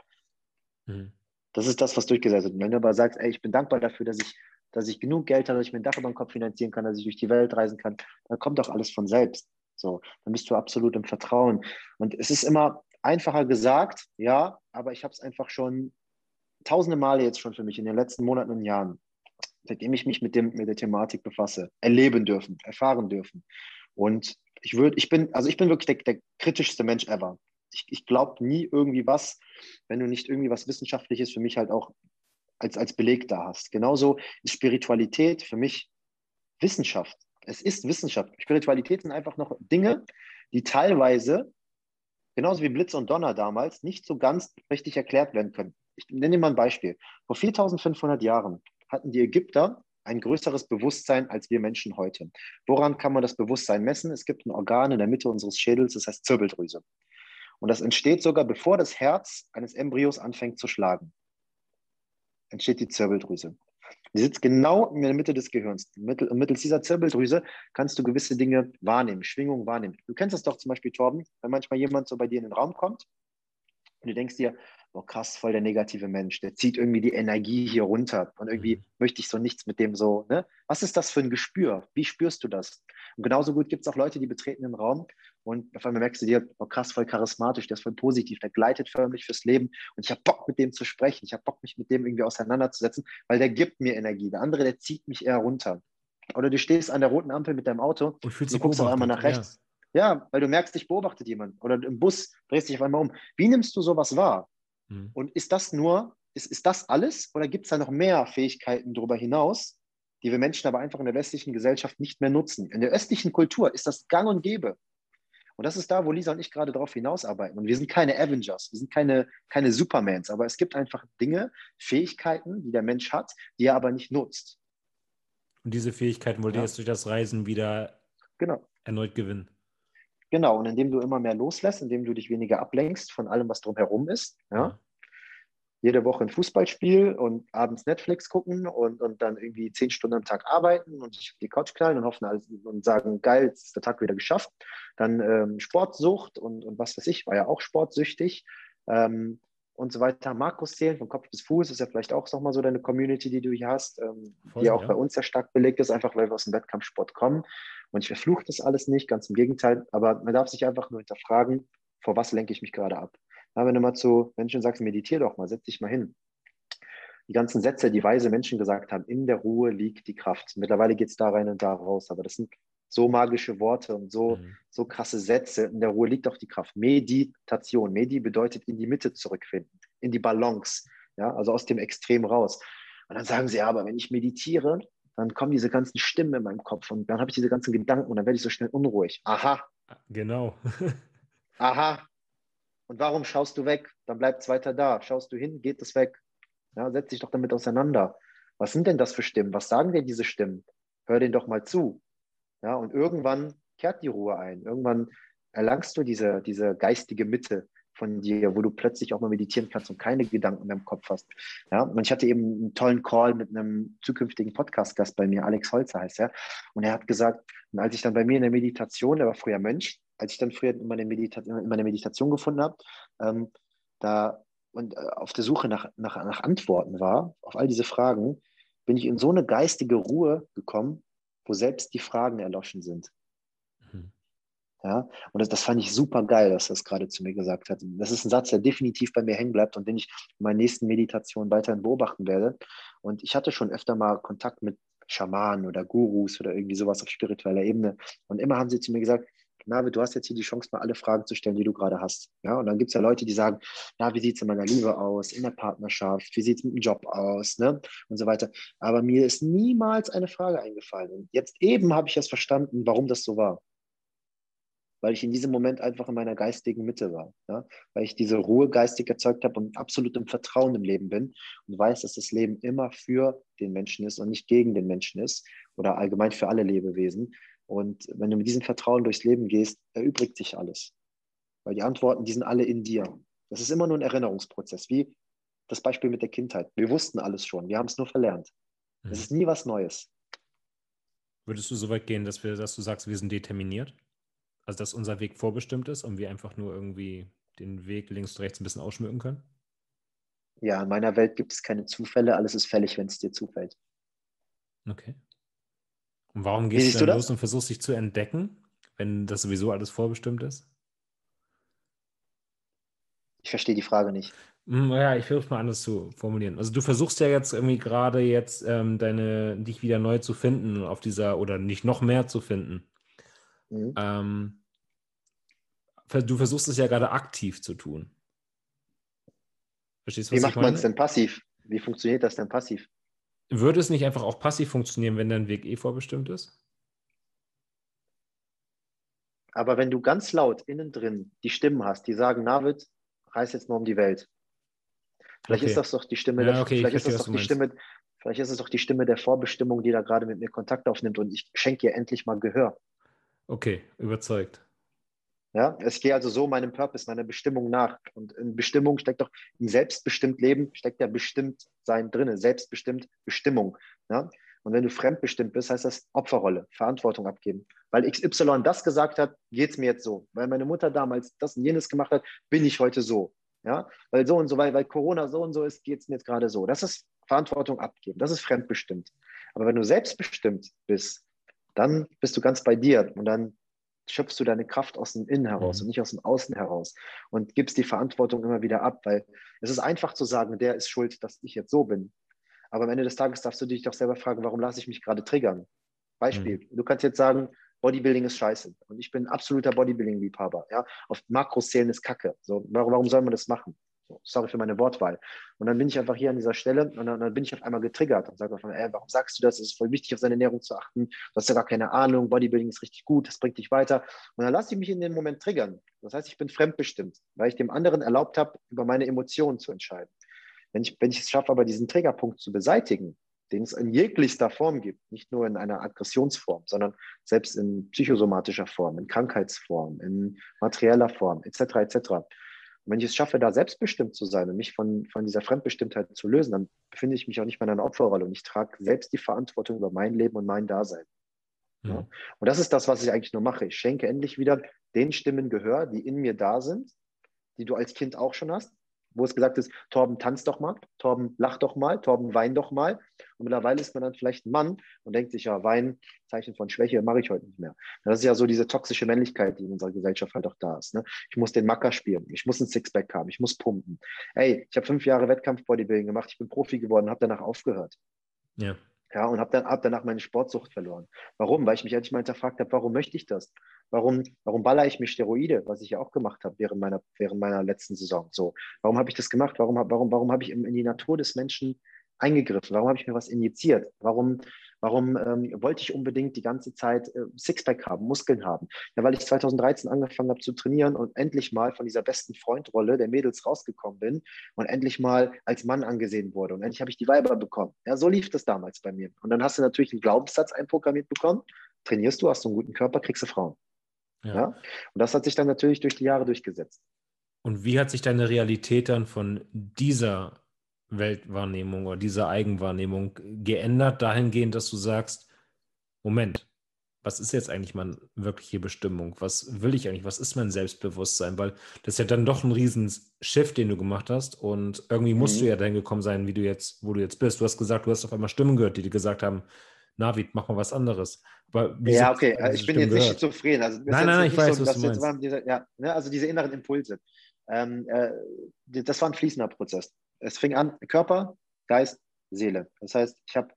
Mhm. Das ist das, was durchgesetzt wird. wenn du aber sagst, ey, ich bin dankbar dafür, dass ich dass ich genug Geld habe, dass ich mir ein Dach über den Kopf finanzieren kann, dass ich durch die Welt reisen kann, dann kommt doch alles von selbst. So, dann bist du absolut im Vertrauen. Und es ist immer einfacher gesagt, ja, aber ich habe es einfach schon tausende Male jetzt schon für mich in den letzten Monaten und Jahren, seitdem ich mich mit, dem, mit der Thematik befasse, erleben dürfen, erfahren dürfen. Und ich würde, ich bin, also ich bin wirklich der, der kritischste Mensch ever. Ich, ich glaube nie irgendwie was, wenn du nicht irgendwie was Wissenschaftliches für mich halt auch als, als Beleg da hast. Genauso ist Spiritualität für mich Wissenschaft. Es ist Wissenschaft. Spiritualität sind einfach noch Dinge, die teilweise, genauso wie Blitz und Donner damals, nicht so ganz richtig erklärt werden können. Ich nenne dir mal ein Beispiel. Vor 4500 Jahren hatten die Ägypter ein größeres Bewusstsein als wir Menschen heute. Woran kann man das Bewusstsein messen? Es gibt ein Organ in der Mitte unseres Schädels, das heißt Zirbeldrüse. Und das entsteht sogar, bevor das Herz eines Embryos anfängt zu schlagen entsteht die Zirbeldrüse. Die sitzt genau in der Mitte des Gehirns. mittels dieser Zirbeldrüse kannst du gewisse Dinge wahrnehmen, Schwingungen wahrnehmen. Du kennst das doch zum Beispiel, Torben, wenn manchmal jemand so bei dir in den Raum kommt und du denkst dir, oh krass, voll der negative Mensch, der zieht irgendwie die Energie hier runter und irgendwie mhm. möchte ich so nichts mit dem so, ne? Was ist das für ein Gespür? Wie spürst du das? Und genauso gut gibt es auch Leute, die betreten den Raum und auf einmal merkst du dir, oh krass, voll charismatisch, der ist voll positiv, der gleitet förmlich fürs Leben und ich habe Bock mit dem zu sprechen, ich habe Bock mich mit dem irgendwie auseinanderzusetzen, weil der gibt mir Energie. Der andere, der zieht mich eher runter. Oder du stehst an der roten Ampel mit deinem Auto und, und du guckst auf einmal nach rechts. Ja. Ja, weil du merkst, dich beobachtet jemand. Oder im Bus drehst dich auf einmal um. Wie nimmst du sowas wahr? Mhm. Und ist das nur, ist, ist das alles oder gibt es da noch mehr Fähigkeiten darüber hinaus, die wir Menschen aber einfach in der westlichen Gesellschaft nicht mehr nutzen. In der östlichen Kultur ist das gang und gäbe. Und das ist da, wo Lisa und ich gerade darauf hinausarbeiten. Und wir sind keine Avengers, wir sind keine, keine Supermans, aber es gibt einfach Dinge, Fähigkeiten, die der Mensch hat, die er aber nicht nutzt. Und diese Fähigkeiten wollt ihr ja. jetzt durch das Reisen wieder genau. erneut gewinnen. Genau, und indem du immer mehr loslässt, indem du dich weniger ablenkst von allem, was drumherum ist, ja, jede Woche ein Fußballspiel und abends Netflix gucken und, und dann irgendwie zehn Stunden am Tag arbeiten und sich auf die Couch knallen und hoffen alles, und sagen, geil, jetzt ist der Tag wieder geschafft. Dann ähm, Sportsucht und, und was weiß ich, war ja auch sportsüchtig ähm, und so weiter. Markus zählen von Kopf bis Fuß ist ja vielleicht auch nochmal so deine Community, die du hier hast, ähm, Voll, die auch ja. bei uns sehr stark belegt ist, einfach weil wir aus dem Wettkampfsport kommen. Und ich verfluche das alles nicht, ganz im Gegenteil, aber man darf sich einfach nur hinterfragen, vor was lenke ich mich gerade ab. Ja, wenn du mal zu Menschen sagst, meditier doch mal, setz dich mal hin. Die ganzen Sätze, die weise Menschen gesagt haben, in der Ruhe liegt die Kraft. Mittlerweile geht es da rein und da raus, aber das sind so magische Worte und so, mhm. so krasse Sätze. In der Ruhe liegt auch die Kraft. Meditation. Medi bedeutet in die Mitte zurückfinden, in die Balance, ja, also aus dem Extrem raus. Und dann sagen sie, ja, aber wenn ich meditiere, dann kommen diese ganzen Stimmen in meinem Kopf und dann habe ich diese ganzen Gedanken und dann werde ich so schnell unruhig. Aha. Genau. Aha, und warum schaust du weg? Dann bleibt es weiter da. Schaust du hin, geht es weg. Ja, setz dich doch damit auseinander. Was sind denn das für Stimmen? Was sagen dir diese Stimmen? Hör denen doch mal zu. Ja, und irgendwann kehrt die Ruhe ein. Irgendwann erlangst du diese, diese geistige Mitte von dir, wo du plötzlich auch mal meditieren kannst und keine Gedanken mehr im Kopf hast. Ja, und ich hatte eben einen tollen Call mit einem zukünftigen Podcast-Gast bei mir, Alex Holzer heißt er. Und er hat gesagt, und als ich dann bei mir in der Meditation, der war früher Mönch, als ich dann früher in meine, Medita in meine Meditation gefunden habe, ähm, da und äh, auf der Suche nach, nach, nach Antworten war, auf all diese Fragen, bin ich in so eine geistige Ruhe gekommen, wo selbst die Fragen erloschen sind. Mhm. Ja, und das, das fand ich super geil, dass das gerade zu mir gesagt hat. Das ist ein Satz, der definitiv bei mir hängen bleibt und den ich in meinen nächsten Meditationen weiterhin beobachten werde. Und ich hatte schon öfter mal Kontakt mit Schamanen oder Gurus oder irgendwie sowas auf spiritueller Ebene. Und immer haben sie zu mir gesagt, Navid, du hast jetzt hier die Chance, mal alle Fragen zu stellen, die du gerade hast. Ja, und dann gibt es ja Leute, die sagen, na, wie sieht es in meiner Liebe aus, in der Partnerschaft, wie sieht es mit dem Job aus, ne? Und so weiter. Aber mir ist niemals eine Frage eingefallen. Und jetzt eben habe ich es verstanden, warum das so war. Weil ich in diesem Moment einfach in meiner geistigen Mitte war. Ja? Weil ich diese Ruhe geistig erzeugt habe und absolut im Vertrauen im Leben bin und weiß, dass das Leben immer für den Menschen ist und nicht gegen den Menschen ist oder allgemein für alle Lebewesen. Und wenn du mit diesem Vertrauen durchs Leben gehst, erübrigt sich alles. Weil die Antworten, die sind alle in dir. Das ist immer nur ein Erinnerungsprozess, wie das Beispiel mit der Kindheit. Wir wussten alles schon, wir haben es nur verlernt. Es mhm. ist nie was Neues. Würdest du so weit gehen, dass, wir, dass du sagst, wir sind determiniert? Also, dass unser Weg vorbestimmt ist und wir einfach nur irgendwie den Weg links und rechts ein bisschen ausschmücken können? Ja, in meiner Welt gibt es keine Zufälle. Alles ist fällig, wenn es dir zufällt. Okay. Und warum gehst du dann los und versuchst dich zu entdecken, wenn das sowieso alles vorbestimmt ist? Ich verstehe die Frage nicht. Hm, ja, ich versuche mal anders zu formulieren. Also du versuchst ja jetzt irgendwie gerade jetzt ähm, deine, dich wieder neu zu finden auf dieser, oder nicht noch mehr zu finden. Mhm. Ähm, du versuchst es ja gerade aktiv zu tun. Verstehst du, was Wie macht man es denn passiv? Wie funktioniert das denn passiv? Würde es nicht einfach auch passiv funktionieren, wenn dein Weg eh vorbestimmt ist? Aber wenn du ganz laut innen drin die Stimmen hast, die sagen, Navid, reiß jetzt mal um die Welt. Vielleicht okay. ist das doch die Stimme, ja, okay, vielleicht ist das doch die Stimme, vielleicht ist es doch die Stimme der Vorbestimmung, die da gerade mit mir Kontakt aufnimmt und ich schenke ihr endlich mal Gehör. Okay, überzeugt. Ja, es geht also so meinem Purpose, meiner Bestimmung nach. Und in Bestimmung steckt doch, im selbstbestimmt Leben steckt ja bestimmt sein drinne, selbstbestimmt Bestimmung. Ja? Und wenn du fremdbestimmt bist, heißt das Opferrolle, Verantwortung abgeben. Weil XY das gesagt hat, geht es mir jetzt so. Weil meine Mutter damals das und jenes gemacht hat, bin ich heute so. Ja? Weil so und so, weil, weil Corona so und so ist, geht es mir jetzt gerade so. Das ist Verantwortung abgeben. Das ist fremdbestimmt. Aber wenn du selbstbestimmt bist, dann bist du ganz bei dir und dann schöpfst du deine Kraft aus dem Innen heraus mhm. und nicht aus dem Außen heraus und gibst die Verantwortung immer wieder ab, weil es ist einfach zu sagen, der ist schuld, dass ich jetzt so bin. Aber am Ende des Tages darfst du dich doch selber fragen, warum lasse ich mich gerade triggern? Beispiel, mhm. du kannst jetzt sagen, Bodybuilding ist scheiße und ich bin absoluter Bodybuilding-Liebhaber. Ja? Auf Makros zählen ist Kacke. So, warum, warum soll man das machen? Sorry für meine Wortwahl. Und dann bin ich einfach hier an dieser Stelle und dann, dann bin ich auf einmal getriggert und sage auf ey, warum sagst du das? Es ist voll wichtig, auf seine Ernährung zu achten. Du hast ja gar keine Ahnung, Bodybuilding ist richtig gut, das bringt dich weiter. Und dann lasse ich mich in dem Moment triggern. Das heißt, ich bin fremdbestimmt, weil ich dem anderen erlaubt habe, über meine Emotionen zu entscheiden. Wenn ich, wenn ich es schaffe, aber diesen Triggerpunkt zu beseitigen, den es in jeglichster Form gibt, nicht nur in einer Aggressionsform, sondern selbst in psychosomatischer Form, in Krankheitsform, in materieller Form, etc., etc. Und wenn ich es schaffe, da selbstbestimmt zu sein und mich von, von dieser Fremdbestimmtheit zu lösen, dann befinde ich mich auch nicht mehr in einer Opferrolle und ich trage selbst die Verantwortung über mein Leben und mein Dasein. Mhm. Ja? Und das ist das, was ich eigentlich nur mache. Ich schenke endlich wieder den Stimmen Gehör, die in mir da sind, die du als Kind auch schon hast, wo es gesagt ist, Torben, tanz doch mal, Torben, lach doch mal, Torben, wein doch mal. Und mittlerweile ist man dann vielleicht ein Mann und denkt sich, ja, Wein, Zeichen von Schwäche, mache ich heute nicht mehr. Das ist ja so diese toxische Männlichkeit, die in unserer Gesellschaft halt auch da ist. Ne? Ich muss den Macker spielen, ich muss ein Sixpack haben, ich muss pumpen. Ey, ich habe fünf Jahre Wettkampf-Bodybuilding gemacht, ich bin Profi geworden, habe danach aufgehört. Ja. Ja, und habe dann, hab danach meine Sportsucht verloren. Warum? Weil ich mich endlich mal hinterfragt habe, warum möchte ich das? Warum, warum baller ich mir Steroide, was ich ja auch gemacht habe während meiner, während meiner letzten Saison? So, warum habe ich das gemacht? Warum, warum, warum habe ich in, die Natur des Menschen eingegriffen? Warum habe ich mir was injiziert? Warum, warum ähm, wollte ich unbedingt die ganze Zeit äh, Sixpack haben, Muskeln haben? Ja, weil ich 2013 angefangen habe zu trainieren und endlich mal von dieser besten Freundrolle der Mädels rausgekommen bin und endlich mal als Mann angesehen wurde. Und endlich habe ich die Weiber bekommen. Ja, so lief das damals bei mir. Und dann hast du natürlich einen Glaubenssatz einprogrammiert bekommen. Trainierst du, hast du einen guten Körper, kriegst du Frauen. Ja. ja. Und das hat sich dann natürlich durch die Jahre durchgesetzt. Und wie hat sich deine Realität dann von dieser Weltwahrnehmung oder dieser Eigenwahrnehmung geändert, dahingehend, dass du sagst, Moment, was ist jetzt eigentlich meine wirkliche Bestimmung? Was will ich eigentlich? Was ist mein Selbstbewusstsein? Weil das ist ja dann doch ein riesen Shift, den du gemacht hast. Und irgendwie musst mhm. du ja dahin gekommen sein, wie du jetzt, wo du jetzt bist. Du hast gesagt, du hast auf einmal Stimmen gehört, die dir gesagt haben, Navid, mach mal was anderes. ja, okay, ich bin jetzt nicht schizophren. Also, nein, nein, nein, ich weiß, so, was du meinst. Diese, ja, ne, also diese inneren Impulse. Ähm, äh, das war ein fließender Prozess. Es fing an, Körper, Geist, Seele. Das heißt, ich habe,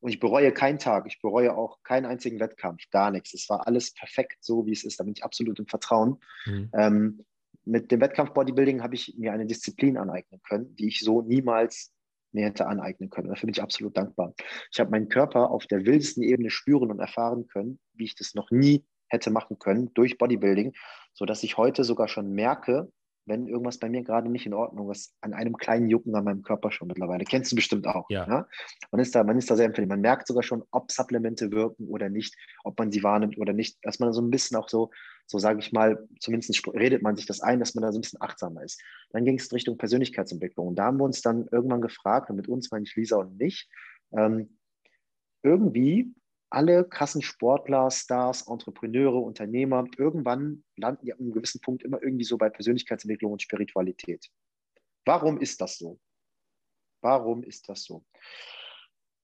und ich bereue keinen Tag, ich bereue auch keinen einzigen Wettkampf, gar nichts. Es war alles perfekt so, wie es ist. Da bin ich absolut im Vertrauen. Mhm. Ähm, mit dem Wettkampf Bodybuilding habe ich mir eine Disziplin aneignen können, die ich so niemals mir hätte aneignen können. Dafür bin ich absolut dankbar. Ich habe meinen Körper auf der wildesten Ebene spüren und erfahren können, wie ich das noch nie hätte machen können durch Bodybuilding, sodass ich heute sogar schon merke, wenn irgendwas bei mir gerade nicht in Ordnung ist, an einem kleinen Jucken an meinem Körper schon mittlerweile. Kennst du bestimmt auch. Ja. Ne? Man, ist da, man ist da sehr empfindlich. Man merkt sogar schon, ob Supplemente wirken oder nicht, ob man sie wahrnimmt oder nicht. Dass man so ein bisschen auch so, so sage ich mal, zumindest redet man sich das ein, dass man da so ein bisschen achtsamer ist. Dann ging es Richtung Persönlichkeitsentwicklung. Und da haben wir uns dann irgendwann gefragt, und mit uns meine ich Lisa und mich, ähm, irgendwie alle krassen Sportler, Stars, Entrepreneure, Unternehmer, irgendwann landen die an einem gewissen Punkt immer irgendwie so bei Persönlichkeitsentwicklung und Spiritualität. Warum ist das so? Warum ist das so?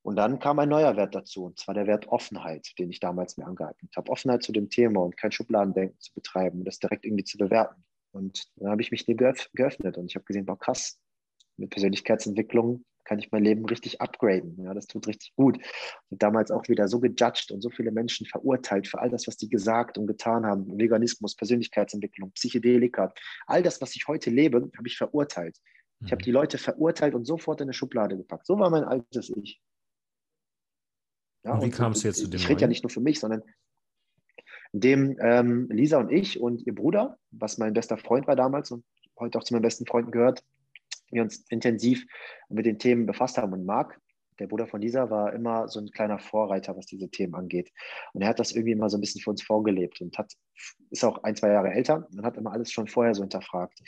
Und dann kam ein neuer Wert dazu, und zwar der Wert Offenheit, den ich damals mir angeeignet habe. Offenheit zu dem Thema und kein Schubladendenken zu betreiben und das direkt irgendwie zu bewerten. Und dann habe ich mich dem geöffnet und ich habe gesehen, wow, krass, mit Persönlichkeitsentwicklung kann ich mein Leben richtig upgraden. Ja, das tut richtig gut. Und damals auch wieder so gejudged und so viele Menschen verurteilt für all das, was die gesagt und getan haben. Veganismus, Persönlichkeitsentwicklung, Psychedelika. All das, was ich heute lebe, habe ich verurteilt. Ich habe mhm. die Leute verurteilt und sofort in eine Schublade gepackt. So war mein altes Ich. Ja, und wie kam es jetzt zu dem? Ich rede ja nicht nur für mich, sondern indem ähm, Lisa und ich und ihr Bruder, was mein bester Freund war damals und heute auch zu meinen besten Freunden gehört, wir uns intensiv mit den Themen befasst haben. Und Marc, der Bruder von Lisa, war immer so ein kleiner Vorreiter, was diese Themen angeht. Und er hat das irgendwie immer so ein bisschen für uns vorgelebt und hat, ist auch ein, zwei Jahre älter und hat immer alles schon vorher so hinterfragt.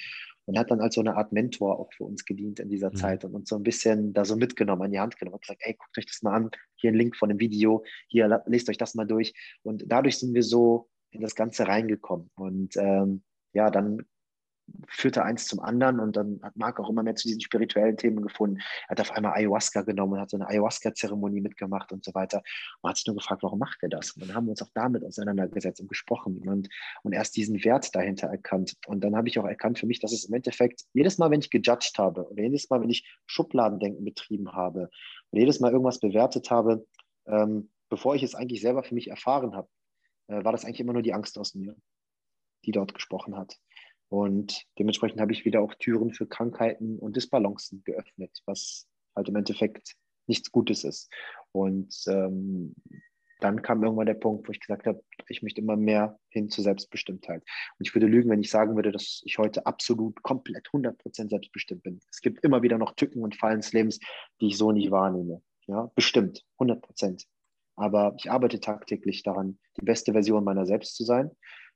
Und hat dann als so eine Art Mentor auch für uns gedient in dieser mhm. Zeit und uns so ein bisschen da so mitgenommen, an die Hand genommen und gesagt, ey, guckt euch das mal an, hier ein Link von dem Video, hier lest euch das mal durch. Und dadurch sind wir so in das Ganze reingekommen. Und ähm, ja, dann führte eins zum anderen und dann hat Marc auch immer mehr zu diesen spirituellen Themen gefunden. Er hat auf einmal Ayahuasca genommen und hat so eine Ayahuasca-Zeremonie mitgemacht und so weiter. Man hat sich nur gefragt, warum macht er das? Und dann haben wir uns auch damit auseinandergesetzt und gesprochen und, und erst diesen Wert dahinter erkannt. Und dann habe ich auch erkannt für mich, dass es im Endeffekt jedes Mal, wenn ich gejudged habe oder jedes Mal, wenn ich Schubladendenken betrieben habe oder jedes Mal irgendwas bewertet habe, ähm, bevor ich es eigentlich selber für mich erfahren habe, äh, war das eigentlich immer nur die Angst aus mir, die dort gesprochen hat. Und dementsprechend habe ich wieder auch Türen für Krankheiten und Disbalancen geöffnet, was halt im Endeffekt nichts Gutes ist. Und ähm, dann kam irgendwann der Punkt, wo ich gesagt habe, ich möchte immer mehr hin zur Selbstbestimmtheit. Und ich würde lügen, wenn ich sagen würde, dass ich heute absolut komplett 100% selbstbestimmt bin. Es gibt immer wieder noch Tücken und Fallen des Lebens, die ich so nicht wahrnehme. Ja, bestimmt, 100%. Aber ich arbeite tagtäglich daran, die beste Version meiner selbst zu sein.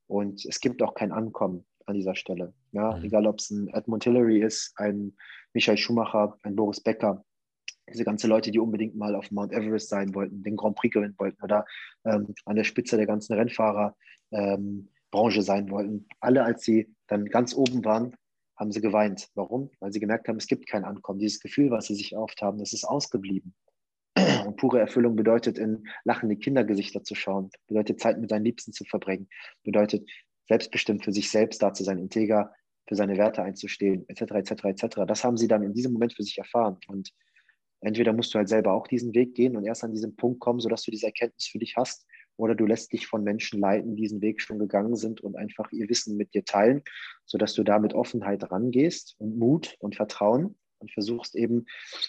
Und es gibt auch kein Ankommen an dieser Stelle. Ja, mhm. egal ob es ein Edmund Hillary ist, ein Michael Schumacher, ein Boris Becker, diese ganzen Leute, die unbedingt mal auf Mount Everest sein wollten, den Grand Prix gewinnen wollten oder ähm, an der Spitze der ganzen Rennfahrerbranche ähm, sein wollten. Alle, als sie dann ganz oben waren, haben sie geweint. Warum? Weil sie gemerkt haben, es gibt kein Ankommen. Dieses Gefühl, was sie sich oft haben, das ist ausgeblieben. Und pure Erfüllung bedeutet, in lachende Kindergesichter zu schauen, bedeutet Zeit mit seinen Liebsten zu verbringen, bedeutet selbstbestimmt für sich selbst da zu sein, integer für seine Werte einzustehen, etc., etc., etc. Das haben sie dann in diesem Moment für sich erfahren. Und entweder musst du halt selber auch diesen Weg gehen und erst an diesen Punkt kommen, sodass du diese Erkenntnis für dich hast, oder du lässt dich von Menschen leiten, die diesen Weg schon gegangen sind und einfach ihr Wissen mit dir teilen, sodass du da mit Offenheit rangehst und Mut und Vertrauen und versuchst eben,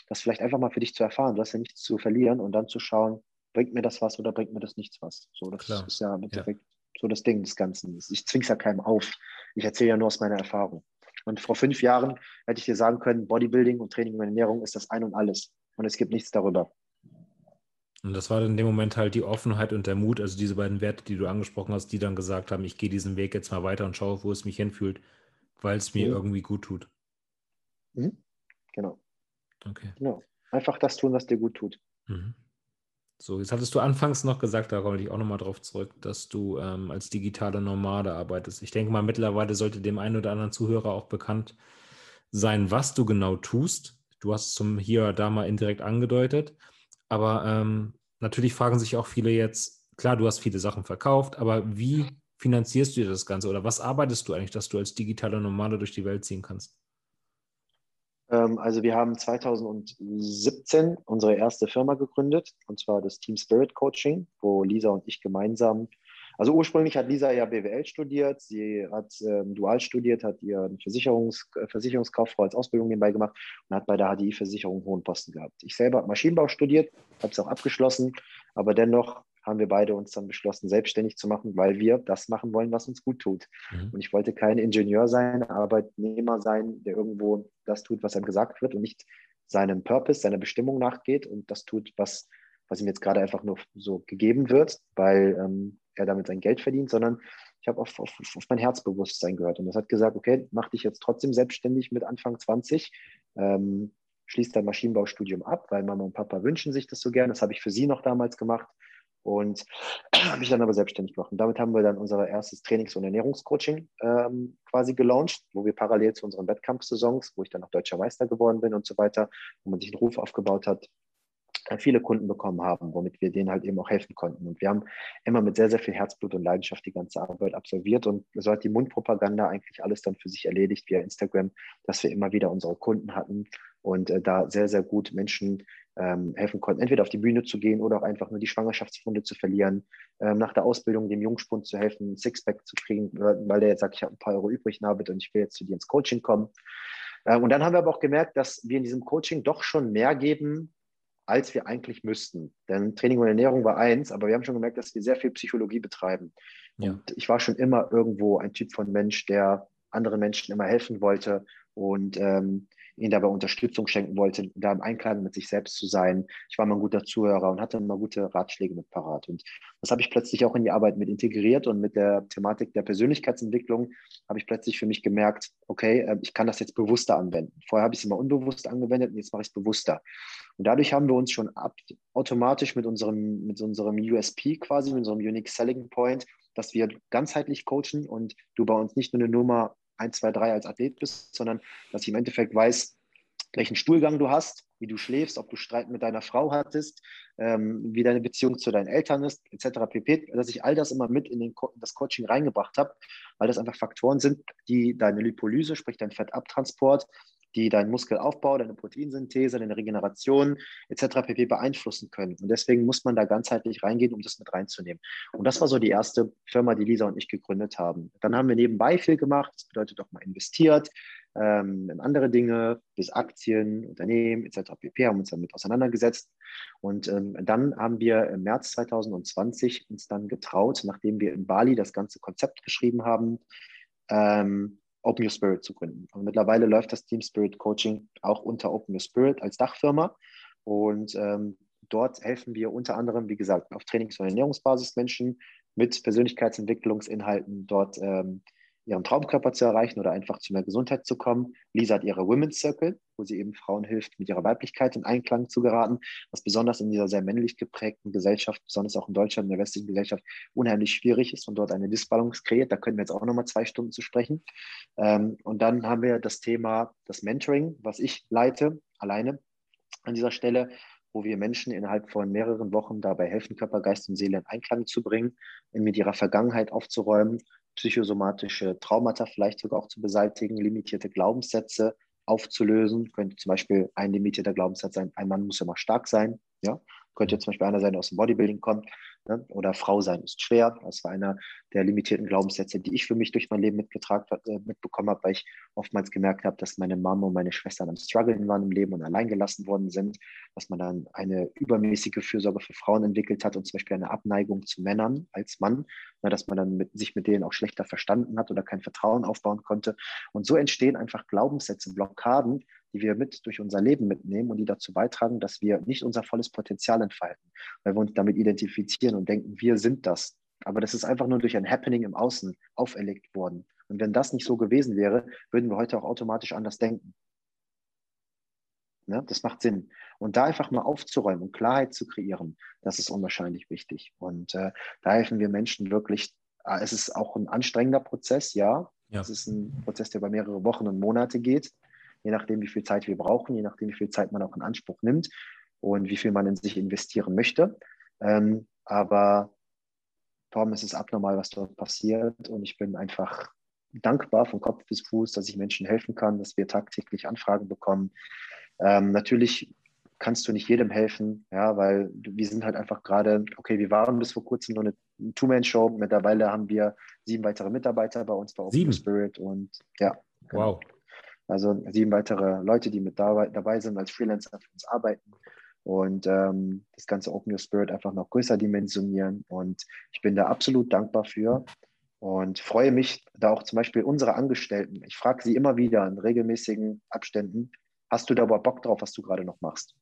das vielleicht einfach mal für dich zu erfahren. Du hast ja nichts zu verlieren und dann zu schauen, bringt mir das was oder bringt mir das nichts was. So, das Klar. ist ja im Endeffekt. So das Ding des Ganzen. Ich zwing's ja keinem auf. Ich erzähle ja nur aus meiner Erfahrung. Und vor fünf Jahren hätte ich dir sagen können, Bodybuilding und Training und Ernährung ist das Ein und Alles. Und es gibt nichts darüber. Und das war in dem Moment halt die Offenheit und der Mut, also diese beiden Werte, die du angesprochen hast, die dann gesagt haben, ich gehe diesen Weg jetzt mal weiter und schaue, wo es mich hinfühlt, weil es mir mhm. irgendwie gut tut. Mhm. Genau. Okay. Genau. Einfach das tun, was dir gut tut. Mhm. So, jetzt hattest du anfangs noch gesagt, da komme ich auch nochmal drauf zurück, dass du ähm, als digitale Nomade arbeitest. Ich denke mal, mittlerweile sollte dem einen oder anderen Zuhörer auch bekannt sein, was du genau tust. Du hast es zum hier oder da mal indirekt angedeutet. Aber ähm, natürlich fragen sich auch viele jetzt, klar, du hast viele Sachen verkauft, aber wie finanzierst du dir das Ganze oder was arbeitest du eigentlich, dass du als digitaler Nomade durch die Welt ziehen kannst? Ähm, also wir haben 2017 unsere erste Firma gegründet, und zwar das Team Spirit Coaching, wo Lisa und ich gemeinsam, also ursprünglich hat Lisa ja BWL studiert, sie hat ähm, dual studiert, hat ihr Versicherungs, äh, Versicherungskauffrau als Ausbildung nebenbei gemacht und hat bei der HDI-Versicherung hohen Posten gehabt. Ich selber habe Maschinenbau studiert, habe es auch abgeschlossen, aber dennoch haben wir beide uns dann beschlossen, selbstständig zu machen, weil wir das machen wollen, was uns gut tut. Mhm. Und ich wollte kein Ingenieur sein, Arbeitnehmer sein, der irgendwo das tut, was einem gesagt wird und nicht seinem Purpose, seiner Bestimmung nachgeht und das tut, was, was ihm jetzt gerade einfach nur so gegeben wird, weil ähm, er damit sein Geld verdient, sondern ich habe auf, auf, auf, mein Herzbewusstsein gehört. Und das hat gesagt, okay, mach dich jetzt trotzdem selbstständig mit Anfang 20, ähm, schließ dein Maschinenbaustudium ab, weil Mama und Papa wünschen sich das so gern. Das habe ich für sie noch damals gemacht und habe mich dann aber selbstständig gemacht. Und damit haben wir dann unser erstes Trainings- und Ernährungscoaching ähm, quasi gelauncht, wo wir parallel zu unseren Wettkampfsaisons, wo ich dann auch deutscher Meister geworden bin und so weiter, wo man sich einen Ruf aufgebaut hat, äh, viele Kunden bekommen haben, womit wir denen halt eben auch helfen konnten. Und wir haben immer mit sehr, sehr viel Herzblut und Leidenschaft die ganze Arbeit absolviert und so hat die Mundpropaganda eigentlich alles dann für sich erledigt via Instagram, dass wir immer wieder unsere Kunden hatten und äh, da sehr, sehr gut Menschen ähm, helfen konnten, entweder auf die Bühne zu gehen oder auch einfach nur die Schwangerschaftsfunde zu verlieren, ähm, nach der Ausbildung dem Jungspund zu helfen, ein Sixpack zu kriegen, weil der jetzt sagt, ich habe ein paar Euro übrig, Navid, und ich will jetzt zu dir ins Coaching kommen. Ähm, und dann haben wir aber auch gemerkt, dass wir in diesem Coaching doch schon mehr geben, als wir eigentlich müssten. Denn Training und Ernährung war eins, aber wir haben schon gemerkt, dass wir sehr viel Psychologie betreiben. Ja. Und ich war schon immer irgendwo ein Typ von Mensch, der anderen Menschen immer helfen wollte und ähm, ihnen dabei Unterstützung schenken wollte, da im Einklang mit sich selbst zu sein. Ich war mal ein guter Zuhörer und hatte immer gute Ratschläge mit parat. Und das habe ich plötzlich auch in die Arbeit mit integriert und mit der Thematik der Persönlichkeitsentwicklung habe ich plötzlich für mich gemerkt, okay, äh, ich kann das jetzt bewusster anwenden. Vorher habe ich es immer unbewusst angewendet und jetzt mache ich es bewusster. Und dadurch haben wir uns schon ab, automatisch mit unserem, mit unserem USP quasi, mit unserem Unique Selling Point, dass wir ganzheitlich coachen und du bei uns nicht nur eine Nummer 1, 2, 3 als Athlet bist, sondern dass ich im Endeffekt weiß, welchen Stuhlgang du hast, wie du schläfst, ob du Streit mit deiner Frau hattest, ähm, wie deine Beziehung zu deinen Eltern ist, etc. pp. Dass ich all das immer mit in den, das Coaching reingebracht habe, weil das einfach Faktoren sind, die deine Lipolyse, sprich dein Fettabtransport die deinen Muskelaufbau, deine Proteinsynthese, deine Regeneration etc. pp. beeinflussen können. Und deswegen muss man da ganzheitlich reingehen, um das mit reinzunehmen. Und das war so die erste Firma, die Lisa und ich gegründet haben. Dann haben wir nebenbei viel gemacht. Das bedeutet auch mal investiert ähm, in andere Dinge, bis Aktien, Unternehmen etc. pp. haben uns damit auseinandergesetzt. Und ähm, dann haben wir im März 2020 uns dann getraut, nachdem wir in Bali das ganze Konzept geschrieben haben, ähm, Open Your Spirit zu gründen. Und mittlerweile läuft das Team Spirit Coaching auch unter Open Your Spirit als Dachfirma. Und ähm, dort helfen wir unter anderem, wie gesagt, auf Trainings- und Ernährungsbasis Menschen mit Persönlichkeitsentwicklungsinhalten dort ähm, ihren Traumkörper zu erreichen oder einfach zu mehr Gesundheit zu kommen. Lisa hat ihre Women's Circle, wo sie eben Frauen hilft, mit ihrer Weiblichkeit in Einklang zu geraten, was besonders in dieser sehr männlich geprägten Gesellschaft, besonders auch in Deutschland, in der westlichen Gesellschaft, unheimlich schwierig ist und dort eine Disbalance kreiert. Da können wir jetzt auch nochmal zwei Stunden zu sprechen. Ähm, und dann haben wir das Thema, das Mentoring, was ich leite, alleine an dieser Stelle, wo wir Menschen innerhalb von mehreren Wochen dabei helfen, Körper, Geist und Seele in Einklang zu bringen, mit ihrer Vergangenheit aufzuräumen psychosomatische Traumata vielleicht sogar auch zu beseitigen, limitierte Glaubenssätze aufzulösen. Könnte zum Beispiel ein limitierter Glaubenssatz sein, ein Mann muss immer stark sein. Ja? Könnte zum Beispiel einer sein, der aus dem Bodybuilding kommt. Ne? Oder Frau sein ist schwer. Das war einer der limitierten Glaubenssätze, die ich für mich durch mein Leben mitgetragen, äh, mitbekommen habe, weil ich oftmals gemerkt habe, dass meine Mama und meine Schwestern am Struggeln waren im Leben und allein gelassen worden sind, dass man dann eine übermäßige Fürsorge für Frauen entwickelt hat und zum Beispiel eine Abneigung zu Männern als Mann, ne? dass man dann mit, sich mit denen auch schlechter verstanden hat oder kein Vertrauen aufbauen konnte. Und so entstehen einfach Glaubenssätze, Blockaden, die wir mit durch unser Leben mitnehmen und die dazu beitragen, dass wir nicht unser volles Potenzial entfalten, weil wir uns damit identifizieren und denken, wir sind das. Aber das ist einfach nur durch ein Happening im Außen auferlegt worden. Und wenn das nicht so gewesen wäre, würden wir heute auch automatisch anders denken. Ne? Das macht Sinn. Und da einfach mal aufzuräumen und Klarheit zu kreieren, das ist unwahrscheinlich wichtig. Und äh, da helfen wir Menschen wirklich. Äh, es ist auch ein anstrengender Prozess, ja. ja. Es ist ein Prozess, der über mehrere Wochen und Monate geht je nachdem, wie viel Zeit wir brauchen, je nachdem, wie viel Zeit man auch in Anspruch nimmt und wie viel man in sich investieren möchte. Ähm, aber Torben, es ist abnormal, was dort passiert und ich bin einfach dankbar von Kopf bis Fuß, dass ich Menschen helfen kann, dass wir tagtäglich Anfragen bekommen. Ähm, natürlich kannst du nicht jedem helfen, ja, weil wir sind halt einfach gerade, okay, wir waren bis vor kurzem nur eine Two-Man-Show. Mittlerweile haben wir sieben weitere Mitarbeiter bei uns bei Open sieben. Spirit und ja. Genau. Wow. Also sieben weitere Leute, die mit dabei, dabei sind, als Freelancer für uns arbeiten und ähm, das ganze Open Your Spirit einfach noch größer dimensionieren. Und ich bin da absolut dankbar für und freue mich, da auch zum Beispiel unsere Angestellten, ich frage sie immer wieder in regelmäßigen Abständen, hast du da aber Bock drauf, was du gerade noch machst?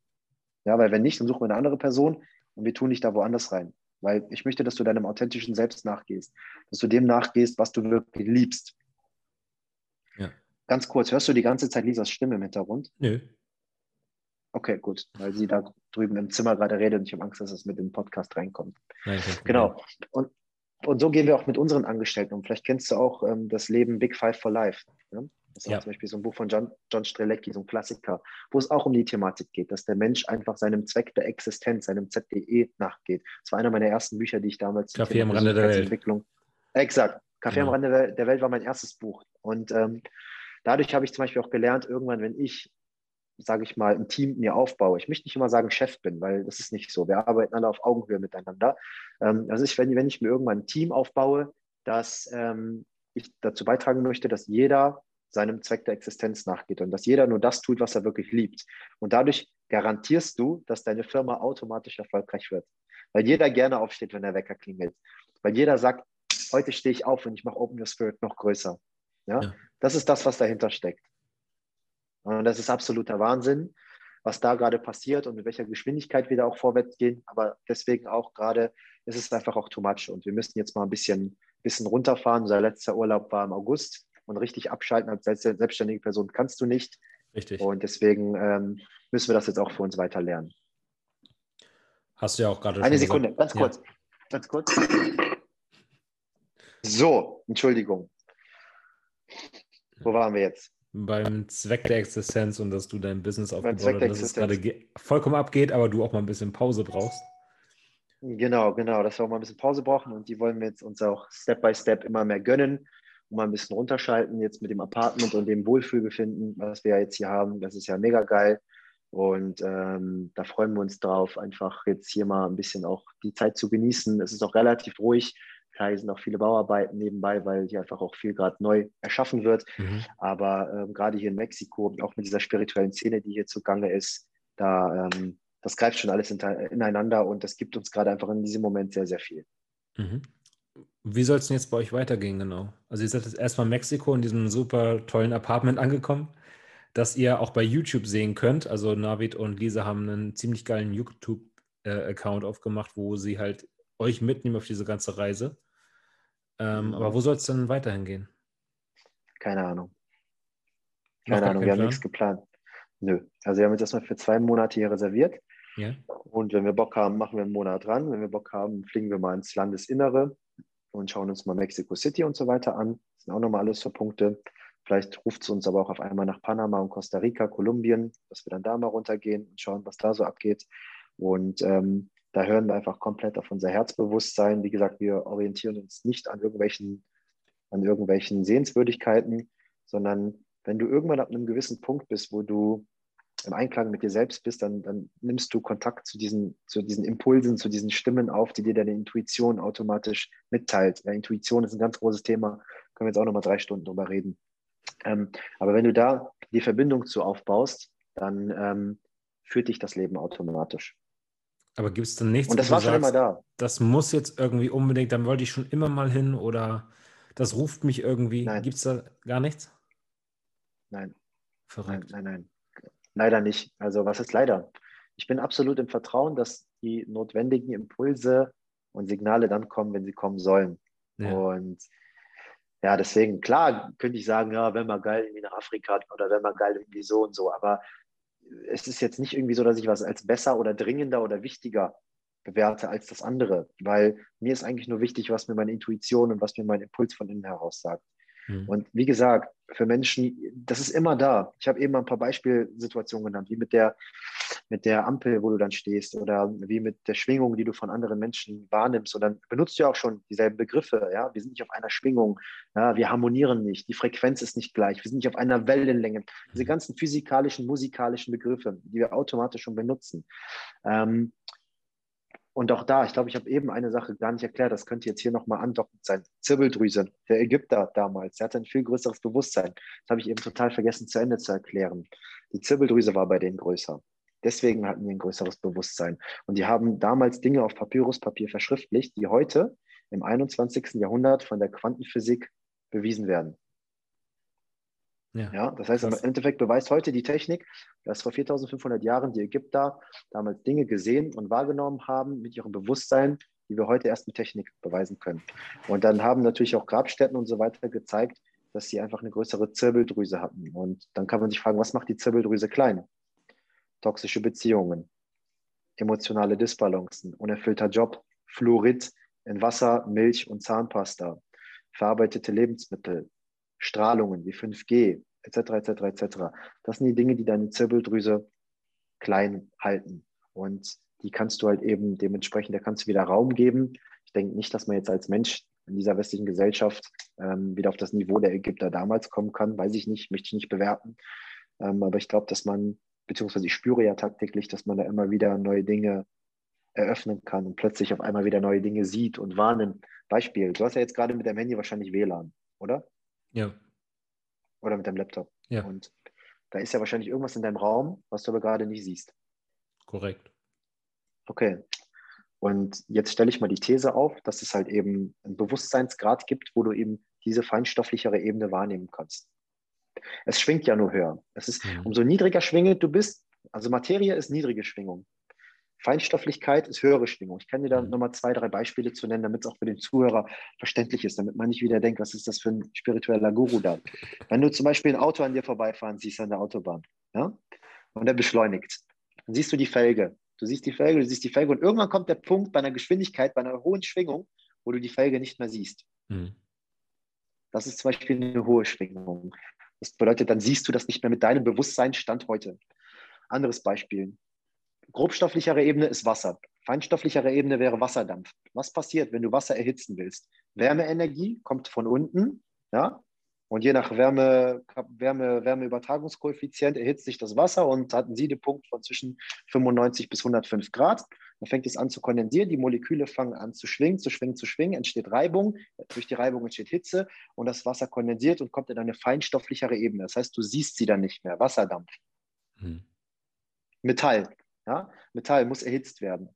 Ja, weil wenn nicht, dann suchen wir eine andere Person und wir tun dich da woanders rein. Weil ich möchte, dass du deinem authentischen Selbst nachgehst, dass du dem nachgehst, was du wirklich liebst. Ganz kurz, hörst du die ganze Zeit Lisas Stimme im Hintergrund? Nö. Okay, gut, weil sie da drüben im Zimmer gerade redet und ich habe Angst, dass es mit dem Podcast reinkommt. Nein, genau. Und, und so gehen wir auch mit unseren Angestellten um. Vielleicht kennst du auch ähm, das Leben Big Five for Life. Ne? Das ist ja. zum Beispiel so ein Buch von John, John Strelecki, so ein Klassiker, wo es auch um die Thematik geht, dass der Mensch einfach seinem Zweck der Existenz, seinem ZDE nachgeht. Das war einer meiner ersten Bücher, die ich damals Kaffee am Rande der Welt. Exakt. Kaffee genau. am Rande der Welt war mein erstes Buch. Und ähm, Dadurch habe ich zum Beispiel auch gelernt, irgendwann, wenn ich, sage ich mal, ein Team mir aufbaue, ich möchte nicht immer sagen Chef bin, weil das ist nicht so. Wir arbeiten alle auf Augenhöhe miteinander. Ähm, also ich, wenn, wenn ich mir irgendwann ein Team aufbaue, dass ähm, ich dazu beitragen möchte, dass jeder seinem Zweck der Existenz nachgeht und dass jeder nur das tut, was er wirklich liebt. Und dadurch garantierst du, dass deine Firma automatisch erfolgreich wird. Weil jeder gerne aufsteht, wenn der Wecker klingelt. Weil jeder sagt, heute stehe ich auf und ich mache Open Your Spirit noch größer. Ja? ja? Das ist das, was dahinter steckt. Und das ist absoluter Wahnsinn, was da gerade passiert und mit welcher Geschwindigkeit wir da auch vorwärts gehen. Aber deswegen auch gerade ist es einfach auch too much. Und wir müssen jetzt mal ein bisschen, bisschen runterfahren. Unser letzter Urlaub war im August und richtig abschalten als selbstständige Person kannst du nicht. Richtig. Und deswegen ähm, müssen wir das jetzt auch für uns weiter lernen. Hast du ja auch gerade Eine Sekunde, gesagt. ganz kurz. Ja. Ganz kurz. So, Entschuldigung. Wo waren wir jetzt? Beim Zweck der Existenz und dass du dein Business aufgebaut hast, dass es gerade vollkommen abgeht, aber du auch mal ein bisschen Pause brauchst. Genau, genau, dass wir auch mal ein bisschen Pause brauchen und die wollen wir jetzt uns auch Step by Step immer mehr gönnen. und mal ein bisschen runterschalten jetzt mit dem Apartment und dem Wohlfühlbefinden, was wir ja jetzt hier haben. Das ist ja mega geil. Und ähm, da freuen wir uns drauf, einfach jetzt hier mal ein bisschen auch die Zeit zu genießen. Es ist auch relativ ruhig. Klar, sind auch viele Bauarbeiten nebenbei, weil hier einfach auch viel gerade neu erschaffen wird. Mhm. Aber ähm, gerade hier in Mexiko, auch mit dieser spirituellen Szene, die hier zugange ist, da ähm, das greift schon alles ineinander und das gibt uns gerade einfach in diesem Moment sehr, sehr viel. Mhm. Wie soll es denn jetzt bei euch weitergehen, genau? Also, ihr seid jetzt erstmal in Mexiko in diesem super tollen Apartment angekommen, das ihr auch bei YouTube sehen könnt. Also, Navid und Lisa haben einen ziemlich geilen YouTube-Account äh, aufgemacht, wo sie halt euch mitnehmen auf diese ganze Reise. Ähm, mhm. Aber wo soll es denn weiterhin gehen? Keine Ahnung. Keine Ahnung, wir haben nichts geplant. Nö. Also wir haben jetzt erstmal für zwei Monate hier reserviert. Ja. Und wenn wir Bock haben, machen wir einen Monat dran. Wenn wir Bock haben, fliegen wir mal ins Landesinnere und schauen uns mal Mexico City und so weiter an. Das sind auch nochmal alles so Punkte. Vielleicht ruft es uns aber auch auf einmal nach Panama und Costa Rica, Kolumbien, dass wir dann da mal runtergehen und schauen, was da so abgeht. Und ähm, da hören wir einfach komplett auf unser Herzbewusstsein. Wie gesagt, wir orientieren uns nicht an irgendwelchen, an irgendwelchen Sehenswürdigkeiten, sondern wenn du irgendwann ab einem gewissen Punkt bist, wo du im Einklang mit dir selbst bist, dann, dann nimmst du Kontakt zu diesen, zu diesen Impulsen, zu diesen Stimmen auf, die dir deine Intuition automatisch mitteilt. Ja, Intuition ist ein ganz großes Thema, können wir jetzt auch nochmal drei Stunden drüber reden. Ähm, aber wenn du da die Verbindung zu aufbaust, dann ähm, führt dich das Leben automatisch. Aber gibt es dann nichts, Und das war schon sagst, immer da. Das muss jetzt irgendwie unbedingt, dann wollte ich schon immer mal hin oder das ruft mich irgendwie. Gibt es da gar nichts? Nein. Verrückt. Nein, nein, nein. Leider nicht. Also was ist leider? Ich bin absolut im Vertrauen, dass die notwendigen Impulse und Signale dann kommen, wenn sie kommen sollen. Ja. Und ja, deswegen, klar, könnte ich sagen, ja, wenn man geil irgendwie nach Afrika oder wenn man geil irgendwie so und so, aber es ist jetzt nicht irgendwie so, dass ich was als besser oder dringender oder wichtiger bewerte als das andere, weil mir ist eigentlich nur wichtig, was mir meine Intuition und was mir mein Impuls von innen heraus sagt. Mhm. Und wie gesagt, für Menschen, das ist immer da. Ich habe eben ein paar Beispielsituationen genannt, wie mit der, mit der Ampel, wo du dann stehst oder wie mit der Schwingung, die du von anderen Menschen wahrnimmst. Und dann benutzt du ja auch schon dieselben Begriffe. Ja? Wir sind nicht auf einer Schwingung, ja? wir harmonieren nicht, die Frequenz ist nicht gleich, wir sind nicht auf einer Wellenlänge. Diese ganzen physikalischen, musikalischen Begriffe, die wir automatisch schon benutzen. Ähm, und auch da, ich glaube, ich habe eben eine Sache gar nicht erklärt, das könnte jetzt hier nochmal andockend sein. Zirbeldrüse, der Ägypter damals, der hatte ein viel größeres Bewusstsein. Das habe ich eben total vergessen zu Ende zu erklären. Die Zirbeldrüse war bei denen größer. Deswegen hatten die ein größeres Bewusstsein. Und die haben damals Dinge auf Papyruspapier verschriftlicht, die heute im 21. Jahrhundert von der Quantenphysik bewiesen werden. Ja, ja, das heißt, im Endeffekt beweist heute die Technik, dass vor 4500 Jahren die Ägypter damals Dinge gesehen und wahrgenommen haben mit ihrem Bewusstsein, die wir heute erst mit Technik beweisen können. Und dann haben natürlich auch Grabstätten und so weiter gezeigt, dass sie einfach eine größere Zirbeldrüse hatten. Und dann kann man sich fragen, was macht die Zirbeldrüse klein? Toxische Beziehungen, emotionale Disbalancen, unerfüllter Job, Fluorid in Wasser, Milch und Zahnpasta, verarbeitete Lebensmittel, Strahlungen wie 5G etc. etc. etc. Das sind die Dinge, die deine Zirbeldrüse klein halten. Und die kannst du halt eben dementsprechend, da kannst du wieder Raum geben. Ich denke nicht, dass man jetzt als Mensch in dieser westlichen Gesellschaft ähm, wieder auf das Niveau der Ägypter damals kommen kann. Weiß ich nicht, möchte ich nicht bewerten. Ähm, aber ich glaube, dass man, beziehungsweise ich spüre ja tagtäglich, dass man da immer wieder neue Dinge eröffnen kann und plötzlich auf einmal wieder neue Dinge sieht und wahrnimmt. Beispiel, du hast ja jetzt gerade mit deinem Handy wahrscheinlich WLAN, oder? Ja. Oder mit deinem Laptop. Ja. Und da ist ja wahrscheinlich irgendwas in deinem Raum, was du aber gerade nicht siehst. Korrekt. Okay. Und jetzt stelle ich mal die These auf, dass es halt eben einen Bewusstseinsgrad gibt, wo du eben diese feinstofflichere Ebene wahrnehmen kannst. Es schwingt ja nur höher. Es ist, mhm. umso niedriger schwingend du bist, also Materie ist niedrige Schwingung. Feinstofflichkeit ist höhere Schwingung. Ich kann dir da mhm. nochmal zwei, drei Beispiele zu nennen, damit es auch für den Zuhörer verständlich ist, damit man nicht wieder denkt, was ist das für ein spiritueller Guru da. Wenn du zum Beispiel ein Auto an dir vorbeifahren siehst an der Autobahn, ja, und der beschleunigt, dann siehst du die Felge. Du siehst die Felge, du siehst die Felge und irgendwann kommt der Punkt bei einer Geschwindigkeit, bei einer hohen Schwingung, wo du die Felge nicht mehr siehst. Mhm. Das ist zum Beispiel eine hohe Schwingung. Das bedeutet, dann siehst du das nicht mehr mit deinem Bewusstseinsstand heute. Anderes Beispiel grobstofflichere Ebene ist Wasser. Feinstofflichere Ebene wäre Wasserdampf. Was passiert, wenn du Wasser erhitzen willst? Wärmeenergie kommt von unten Ja? Und je nach Wärme, Wärme, Wärmeübertragungskoeffizient erhitzt sich das Wasser und hat einen Siedepunkt von zwischen 95 bis 105 Grad. Dann fängt es an zu kondensieren, die Moleküle fangen an zu schwingen, zu schwingen, zu schwingen, entsteht Reibung, durch die Reibung entsteht Hitze und das Wasser kondensiert und kommt in eine feinstofflichere Ebene. Das heißt, du siehst sie dann nicht mehr, Wasserdampf. Hm. Metall, ja? Metall muss erhitzt werden.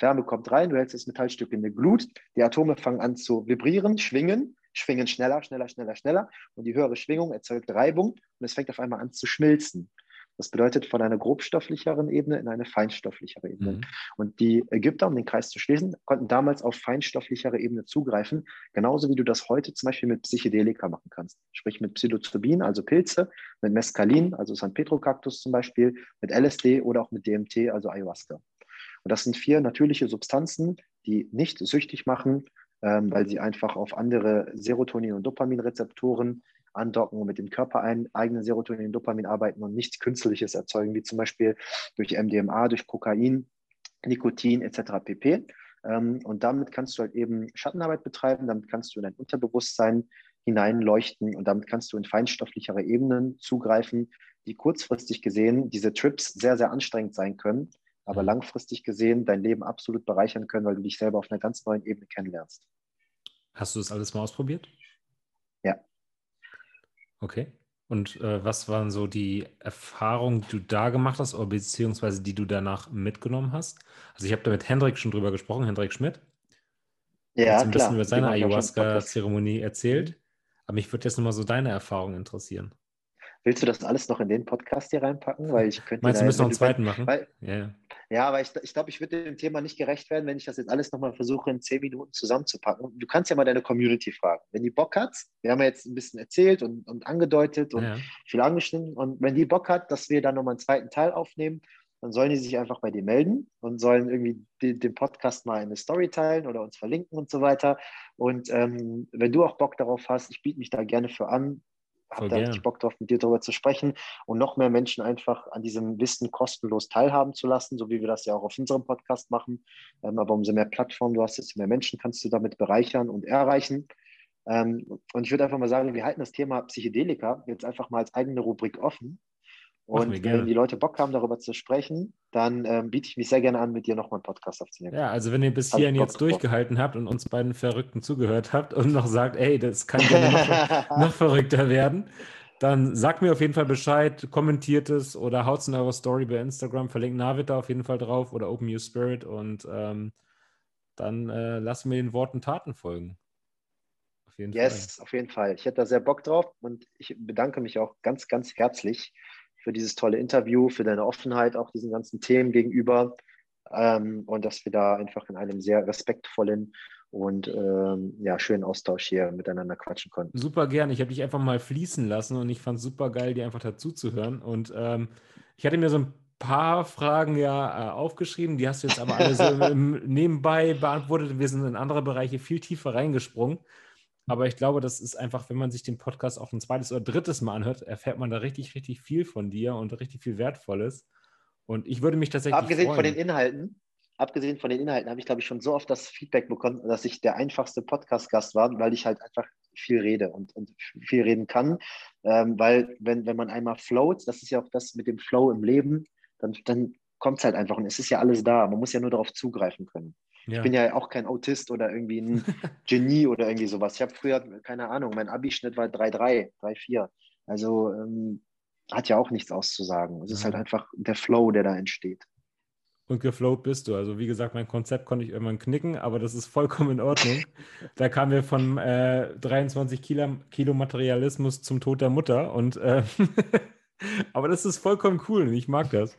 Wärme kommt rein, du hältst das Metallstück in eine Glut, die Atome fangen an zu vibrieren, schwingen, schwingen schneller, schneller, schneller, schneller und die höhere Schwingung erzeugt Reibung und es fängt auf einmal an zu schmilzen. Das bedeutet von einer grobstofflicheren Ebene in eine feinstofflichere Ebene. Mhm. Und die Ägypter, um den Kreis zu schließen, konnten damals auf feinstofflichere Ebene zugreifen, genauso wie du das heute zum Beispiel mit Psychedelika machen kannst. Sprich mit Psilocybin, also Pilze, mit Mescalin, also San Pedro-Kaktus zum Beispiel, mit LSD oder auch mit DMT, also Ayahuasca. Und das sind vier natürliche Substanzen, die nicht süchtig machen, ähm, weil sie einfach auf andere Serotonin- und Dopaminrezeptoren andocken und mit dem körpereigenen Serotonin und Dopamin arbeiten und nichts Künstliches erzeugen, wie zum Beispiel durch MDMA, durch Kokain, Nikotin etc. pp. Ähm, und damit kannst du halt eben Schattenarbeit betreiben, damit kannst du in dein Unterbewusstsein hineinleuchten und damit kannst du in feinstofflichere Ebenen zugreifen, die kurzfristig gesehen diese Trips sehr, sehr anstrengend sein können, aber mhm. langfristig gesehen dein Leben absolut bereichern können, weil du dich selber auf einer ganz neuen Ebene kennenlernst. Hast du das alles mal ausprobiert? Ja. Okay. Und äh, was waren so die Erfahrungen, die du da gemacht hast, oder beziehungsweise die du danach mitgenommen hast? Also ich habe da mit Hendrik schon drüber gesprochen, Hendrik Schmidt. Ja, hat ein bisschen über seine Ayahuasca-Zeremonie erzählt. Mhm. Aber mich würde jetzt nochmal so deine Erfahrung interessieren. Willst du das alles noch in den Podcast hier reinpacken? Weil ich könnte Meinst du, müssen noch einen zweiten machen? Weil, yeah. Ja, aber ich, ich glaube, ich würde dem Thema nicht gerecht werden, wenn ich das jetzt alles nochmal versuche, in zehn Minuten zusammenzupacken. Du kannst ja mal deine Community fragen. Wenn die Bock hat, wir haben ja jetzt ein bisschen erzählt und, und angedeutet und ja. viel angeschnitten. Und wenn die Bock hat, dass wir dann nochmal einen zweiten Teil aufnehmen, dann sollen die sich einfach bei dir melden und sollen irgendwie den, den Podcast mal in eine Story teilen oder uns verlinken und so weiter. Und ähm, wenn du auch Bock darauf hast, ich biete mich da gerne für an, habe da richtig Bock drauf, mit dir darüber zu sprechen und noch mehr Menschen einfach an diesem Wissen kostenlos teilhaben zu lassen, so wie wir das ja auch auf unserem Podcast machen. Ähm, aber umso mehr Plattformen du hast, desto mehr Menschen kannst du damit bereichern und erreichen. Ähm, und ich würde einfach mal sagen, wir halten das Thema Psychedelika jetzt einfach mal als eigene Rubrik offen und wenn die Leute Bock haben, darüber zu sprechen, dann ähm, biete ich mich sehr gerne an, mit dir nochmal einen Podcast aufzunehmen. Ja, also wenn ihr bis hierhin jetzt durchgehalten habt und uns beiden Verrückten zugehört habt und noch sagt, ey, das kann ja noch, noch verrückter werden, dann sagt mir auf jeden Fall Bescheid, kommentiert es oder haut es in eure Story bei Instagram, verlinkt Navid da auf jeden Fall drauf oder Open Your Spirit und ähm, dann äh, lassen wir den Worten Taten folgen. Auf jeden yes, Fall. auf jeden Fall. Ich hätte da sehr Bock drauf und ich bedanke mich auch ganz, ganz herzlich für dieses tolle Interview, für deine Offenheit auch diesen ganzen Themen gegenüber ähm, und dass wir da einfach in einem sehr respektvollen und ähm, ja, schönen Austausch hier miteinander quatschen konnten. Super gern. Ich habe dich einfach mal fließen lassen und ich fand es super geil, dir einfach dazu zu hören. Und ähm, ich hatte mir so ein paar Fragen ja äh, aufgeschrieben, die hast du jetzt aber alle so im, nebenbei beantwortet. Wir sind in andere Bereiche viel tiefer reingesprungen. Aber ich glaube, das ist einfach, wenn man sich den Podcast auch ein zweites oder drittes Mal anhört, erfährt man da richtig, richtig viel von dir und richtig viel Wertvolles. Und ich würde mich tatsächlich. Abgesehen freuen. von den Inhalten, abgesehen von den Inhalten habe ich, glaube ich, schon so oft das Feedback bekommen, dass ich der einfachste Podcast-Gast war, weil ich halt einfach viel rede und, und viel reden kann. Ähm, weil, wenn, wenn man einmal float, das ist ja auch das mit dem Flow im Leben, dann, dann kommt es halt einfach und es ist ja alles da. Man muss ja nur darauf zugreifen können. Ja. Ich bin ja auch kein Autist oder irgendwie ein Genie oder irgendwie sowas. Ich habe früher, keine Ahnung, mein Abischnitt war 3,3, 3,4. Also ähm, hat ja auch nichts auszusagen. Es ist halt einfach der Flow, der da entsteht. Und geflowt bist du. Also wie gesagt, mein Konzept konnte ich irgendwann knicken, aber das ist vollkommen in Ordnung. da kamen wir von äh, 23 Kilo, Kilo, Materialismus zum Tod der Mutter. Und äh, aber das ist vollkommen cool ich mag das.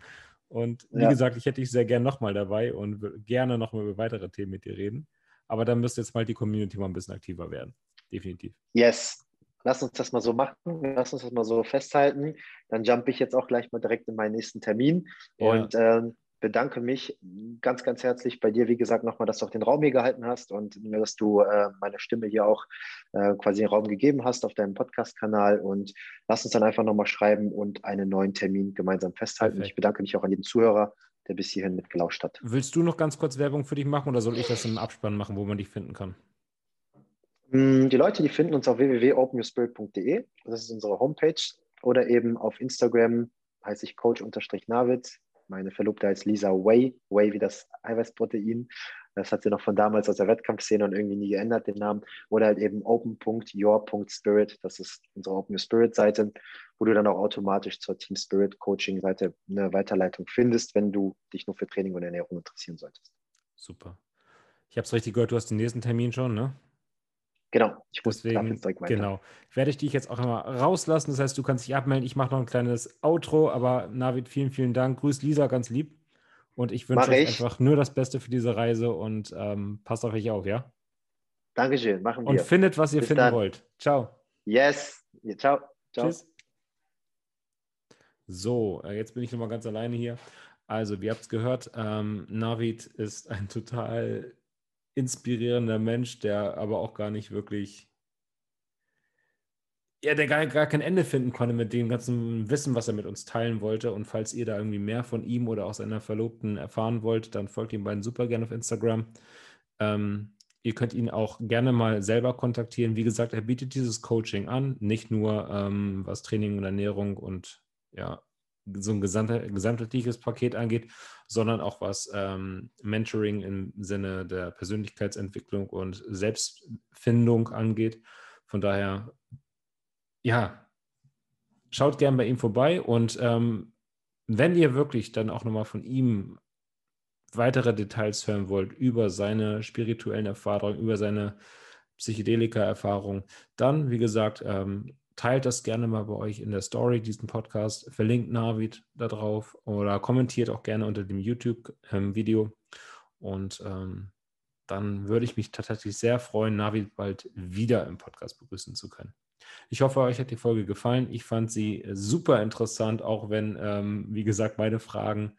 Und wie ja. gesagt, ich hätte dich sehr gerne nochmal dabei und gerne nochmal über weitere Themen mit dir reden. Aber dann müsste jetzt mal die Community mal ein bisschen aktiver werden. Definitiv. Yes. Lass uns das mal so machen. Lass uns das mal so festhalten. Dann jump ich jetzt auch gleich mal direkt in meinen nächsten Termin. Ja. Und ähm, bedanke mich ganz, ganz herzlich bei dir, wie gesagt, nochmal, dass du auch den Raum hier gehalten hast und dass du äh, meine Stimme hier auch äh, quasi den Raum gegeben hast auf deinem Podcast-Kanal. Und lass uns dann einfach nochmal schreiben und einen neuen Termin gemeinsam festhalten. Perfekt. Ich bedanke mich auch an jeden Zuhörer, der bis hierhin mitgelauscht hat. Willst du noch ganz kurz Werbung für dich machen oder soll ich das im Abspann machen, wo man dich finden kann? Mm, die Leute, die finden uns auf www.openyourspirit.de. Das ist unsere Homepage. Oder eben auf Instagram heiße ich Coach-Navid. Meine Verlobte heißt Lisa Way. Way wie das Eiweißprotein. Das hat sie noch von damals aus der Wettkampfszene und irgendwie nie geändert, den Namen. Oder halt eben open.your.spirit. Das ist unsere Open Your Spirit Seite, wo du dann auch automatisch zur Team Spirit Coaching Seite eine Weiterleitung findest, wenn du dich nur für Training und Ernährung interessieren solltest. Super. Ich habe es richtig gehört, du hast den nächsten Termin schon, ne? Genau, ich muss Deswegen. Genau. Werde ich dich jetzt auch immer rauslassen. Das heißt, du kannst dich abmelden. Ich mache noch ein kleines Outro, aber Navid, vielen, vielen Dank. Grüß Lisa ganz lieb. Und ich wünsche euch einfach nur das Beste für diese Reise und ähm, passt auf euch auf, ja? Dankeschön, machen wir. Und findet, was ihr Bis finden dann. wollt. Ciao. Yes. Ciao. Ciao. Tschüss. So, äh, jetzt bin ich nochmal ganz alleine hier. Also, wie habt es gehört, ähm, Navid ist ein total inspirierender Mensch, der aber auch gar nicht wirklich, ja, der gar, gar kein Ende finden konnte mit dem ganzen Wissen, was er mit uns teilen wollte. Und falls ihr da irgendwie mehr von ihm oder auch seiner Verlobten erfahren wollt, dann folgt ihm beiden super gerne auf Instagram. Ähm, ihr könnt ihn auch gerne mal selber kontaktieren. Wie gesagt, er bietet dieses Coaching an, nicht nur ähm, was Training und Ernährung und ja, so ein gesamtheitliches Paket angeht, sondern auch was ähm, Mentoring im Sinne der Persönlichkeitsentwicklung und Selbstfindung angeht. Von daher, ja, schaut gern bei ihm vorbei und ähm, wenn ihr wirklich dann auch nochmal von ihm weitere Details hören wollt über seine spirituellen Erfahrungen, über seine Psychedelika-Erfahrung, dann, wie gesagt, ähm, teilt das gerne mal bei euch in der Story, diesen Podcast, verlinkt Navid da drauf oder kommentiert auch gerne unter dem YouTube-Video. Ähm, Und ähm, dann würde ich mich tatsächlich sehr freuen, Navid bald wieder im Podcast begrüßen zu können. Ich hoffe, euch hat die Folge gefallen. Ich fand sie super interessant, auch wenn, ähm, wie gesagt, meine Fragen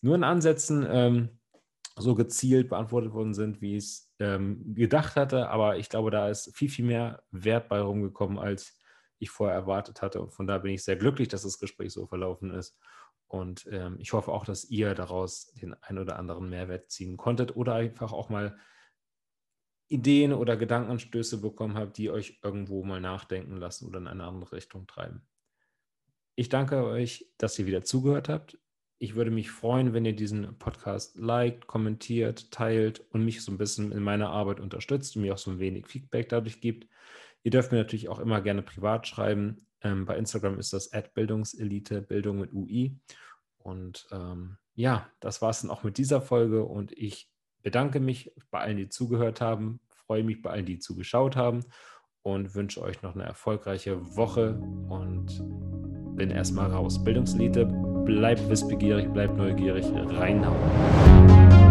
nur in Ansätzen ähm, so gezielt beantwortet worden sind, wie ich es ähm, gedacht hatte. Aber ich glaube, da ist viel, viel mehr Wert bei rumgekommen, als ich vorher erwartet hatte. Und von da bin ich sehr glücklich, dass das Gespräch so verlaufen ist. Und ähm, ich hoffe auch, dass ihr daraus den ein oder anderen Mehrwert ziehen konntet oder einfach auch mal Ideen oder Gedankenanstöße bekommen habt, die euch irgendwo mal nachdenken lassen oder in eine andere Richtung treiben. Ich danke euch, dass ihr wieder zugehört habt. Ich würde mich freuen, wenn ihr diesen Podcast liked, kommentiert, teilt und mich so ein bisschen in meiner Arbeit unterstützt und mir auch so ein wenig Feedback dadurch gibt. Ihr dürft mir natürlich auch immer gerne privat schreiben. Ähm, bei Instagram ist das Bildungselite, Bildung mit UI. Und ähm, ja, das war es dann auch mit dieser Folge und ich bedanke mich bei allen, die zugehört haben, freue mich bei allen, die zugeschaut haben und wünsche euch noch eine erfolgreiche Woche und bin erstmal raus. Bildungselite, bleibt wissbegierig, bleibt neugierig, reinhauen.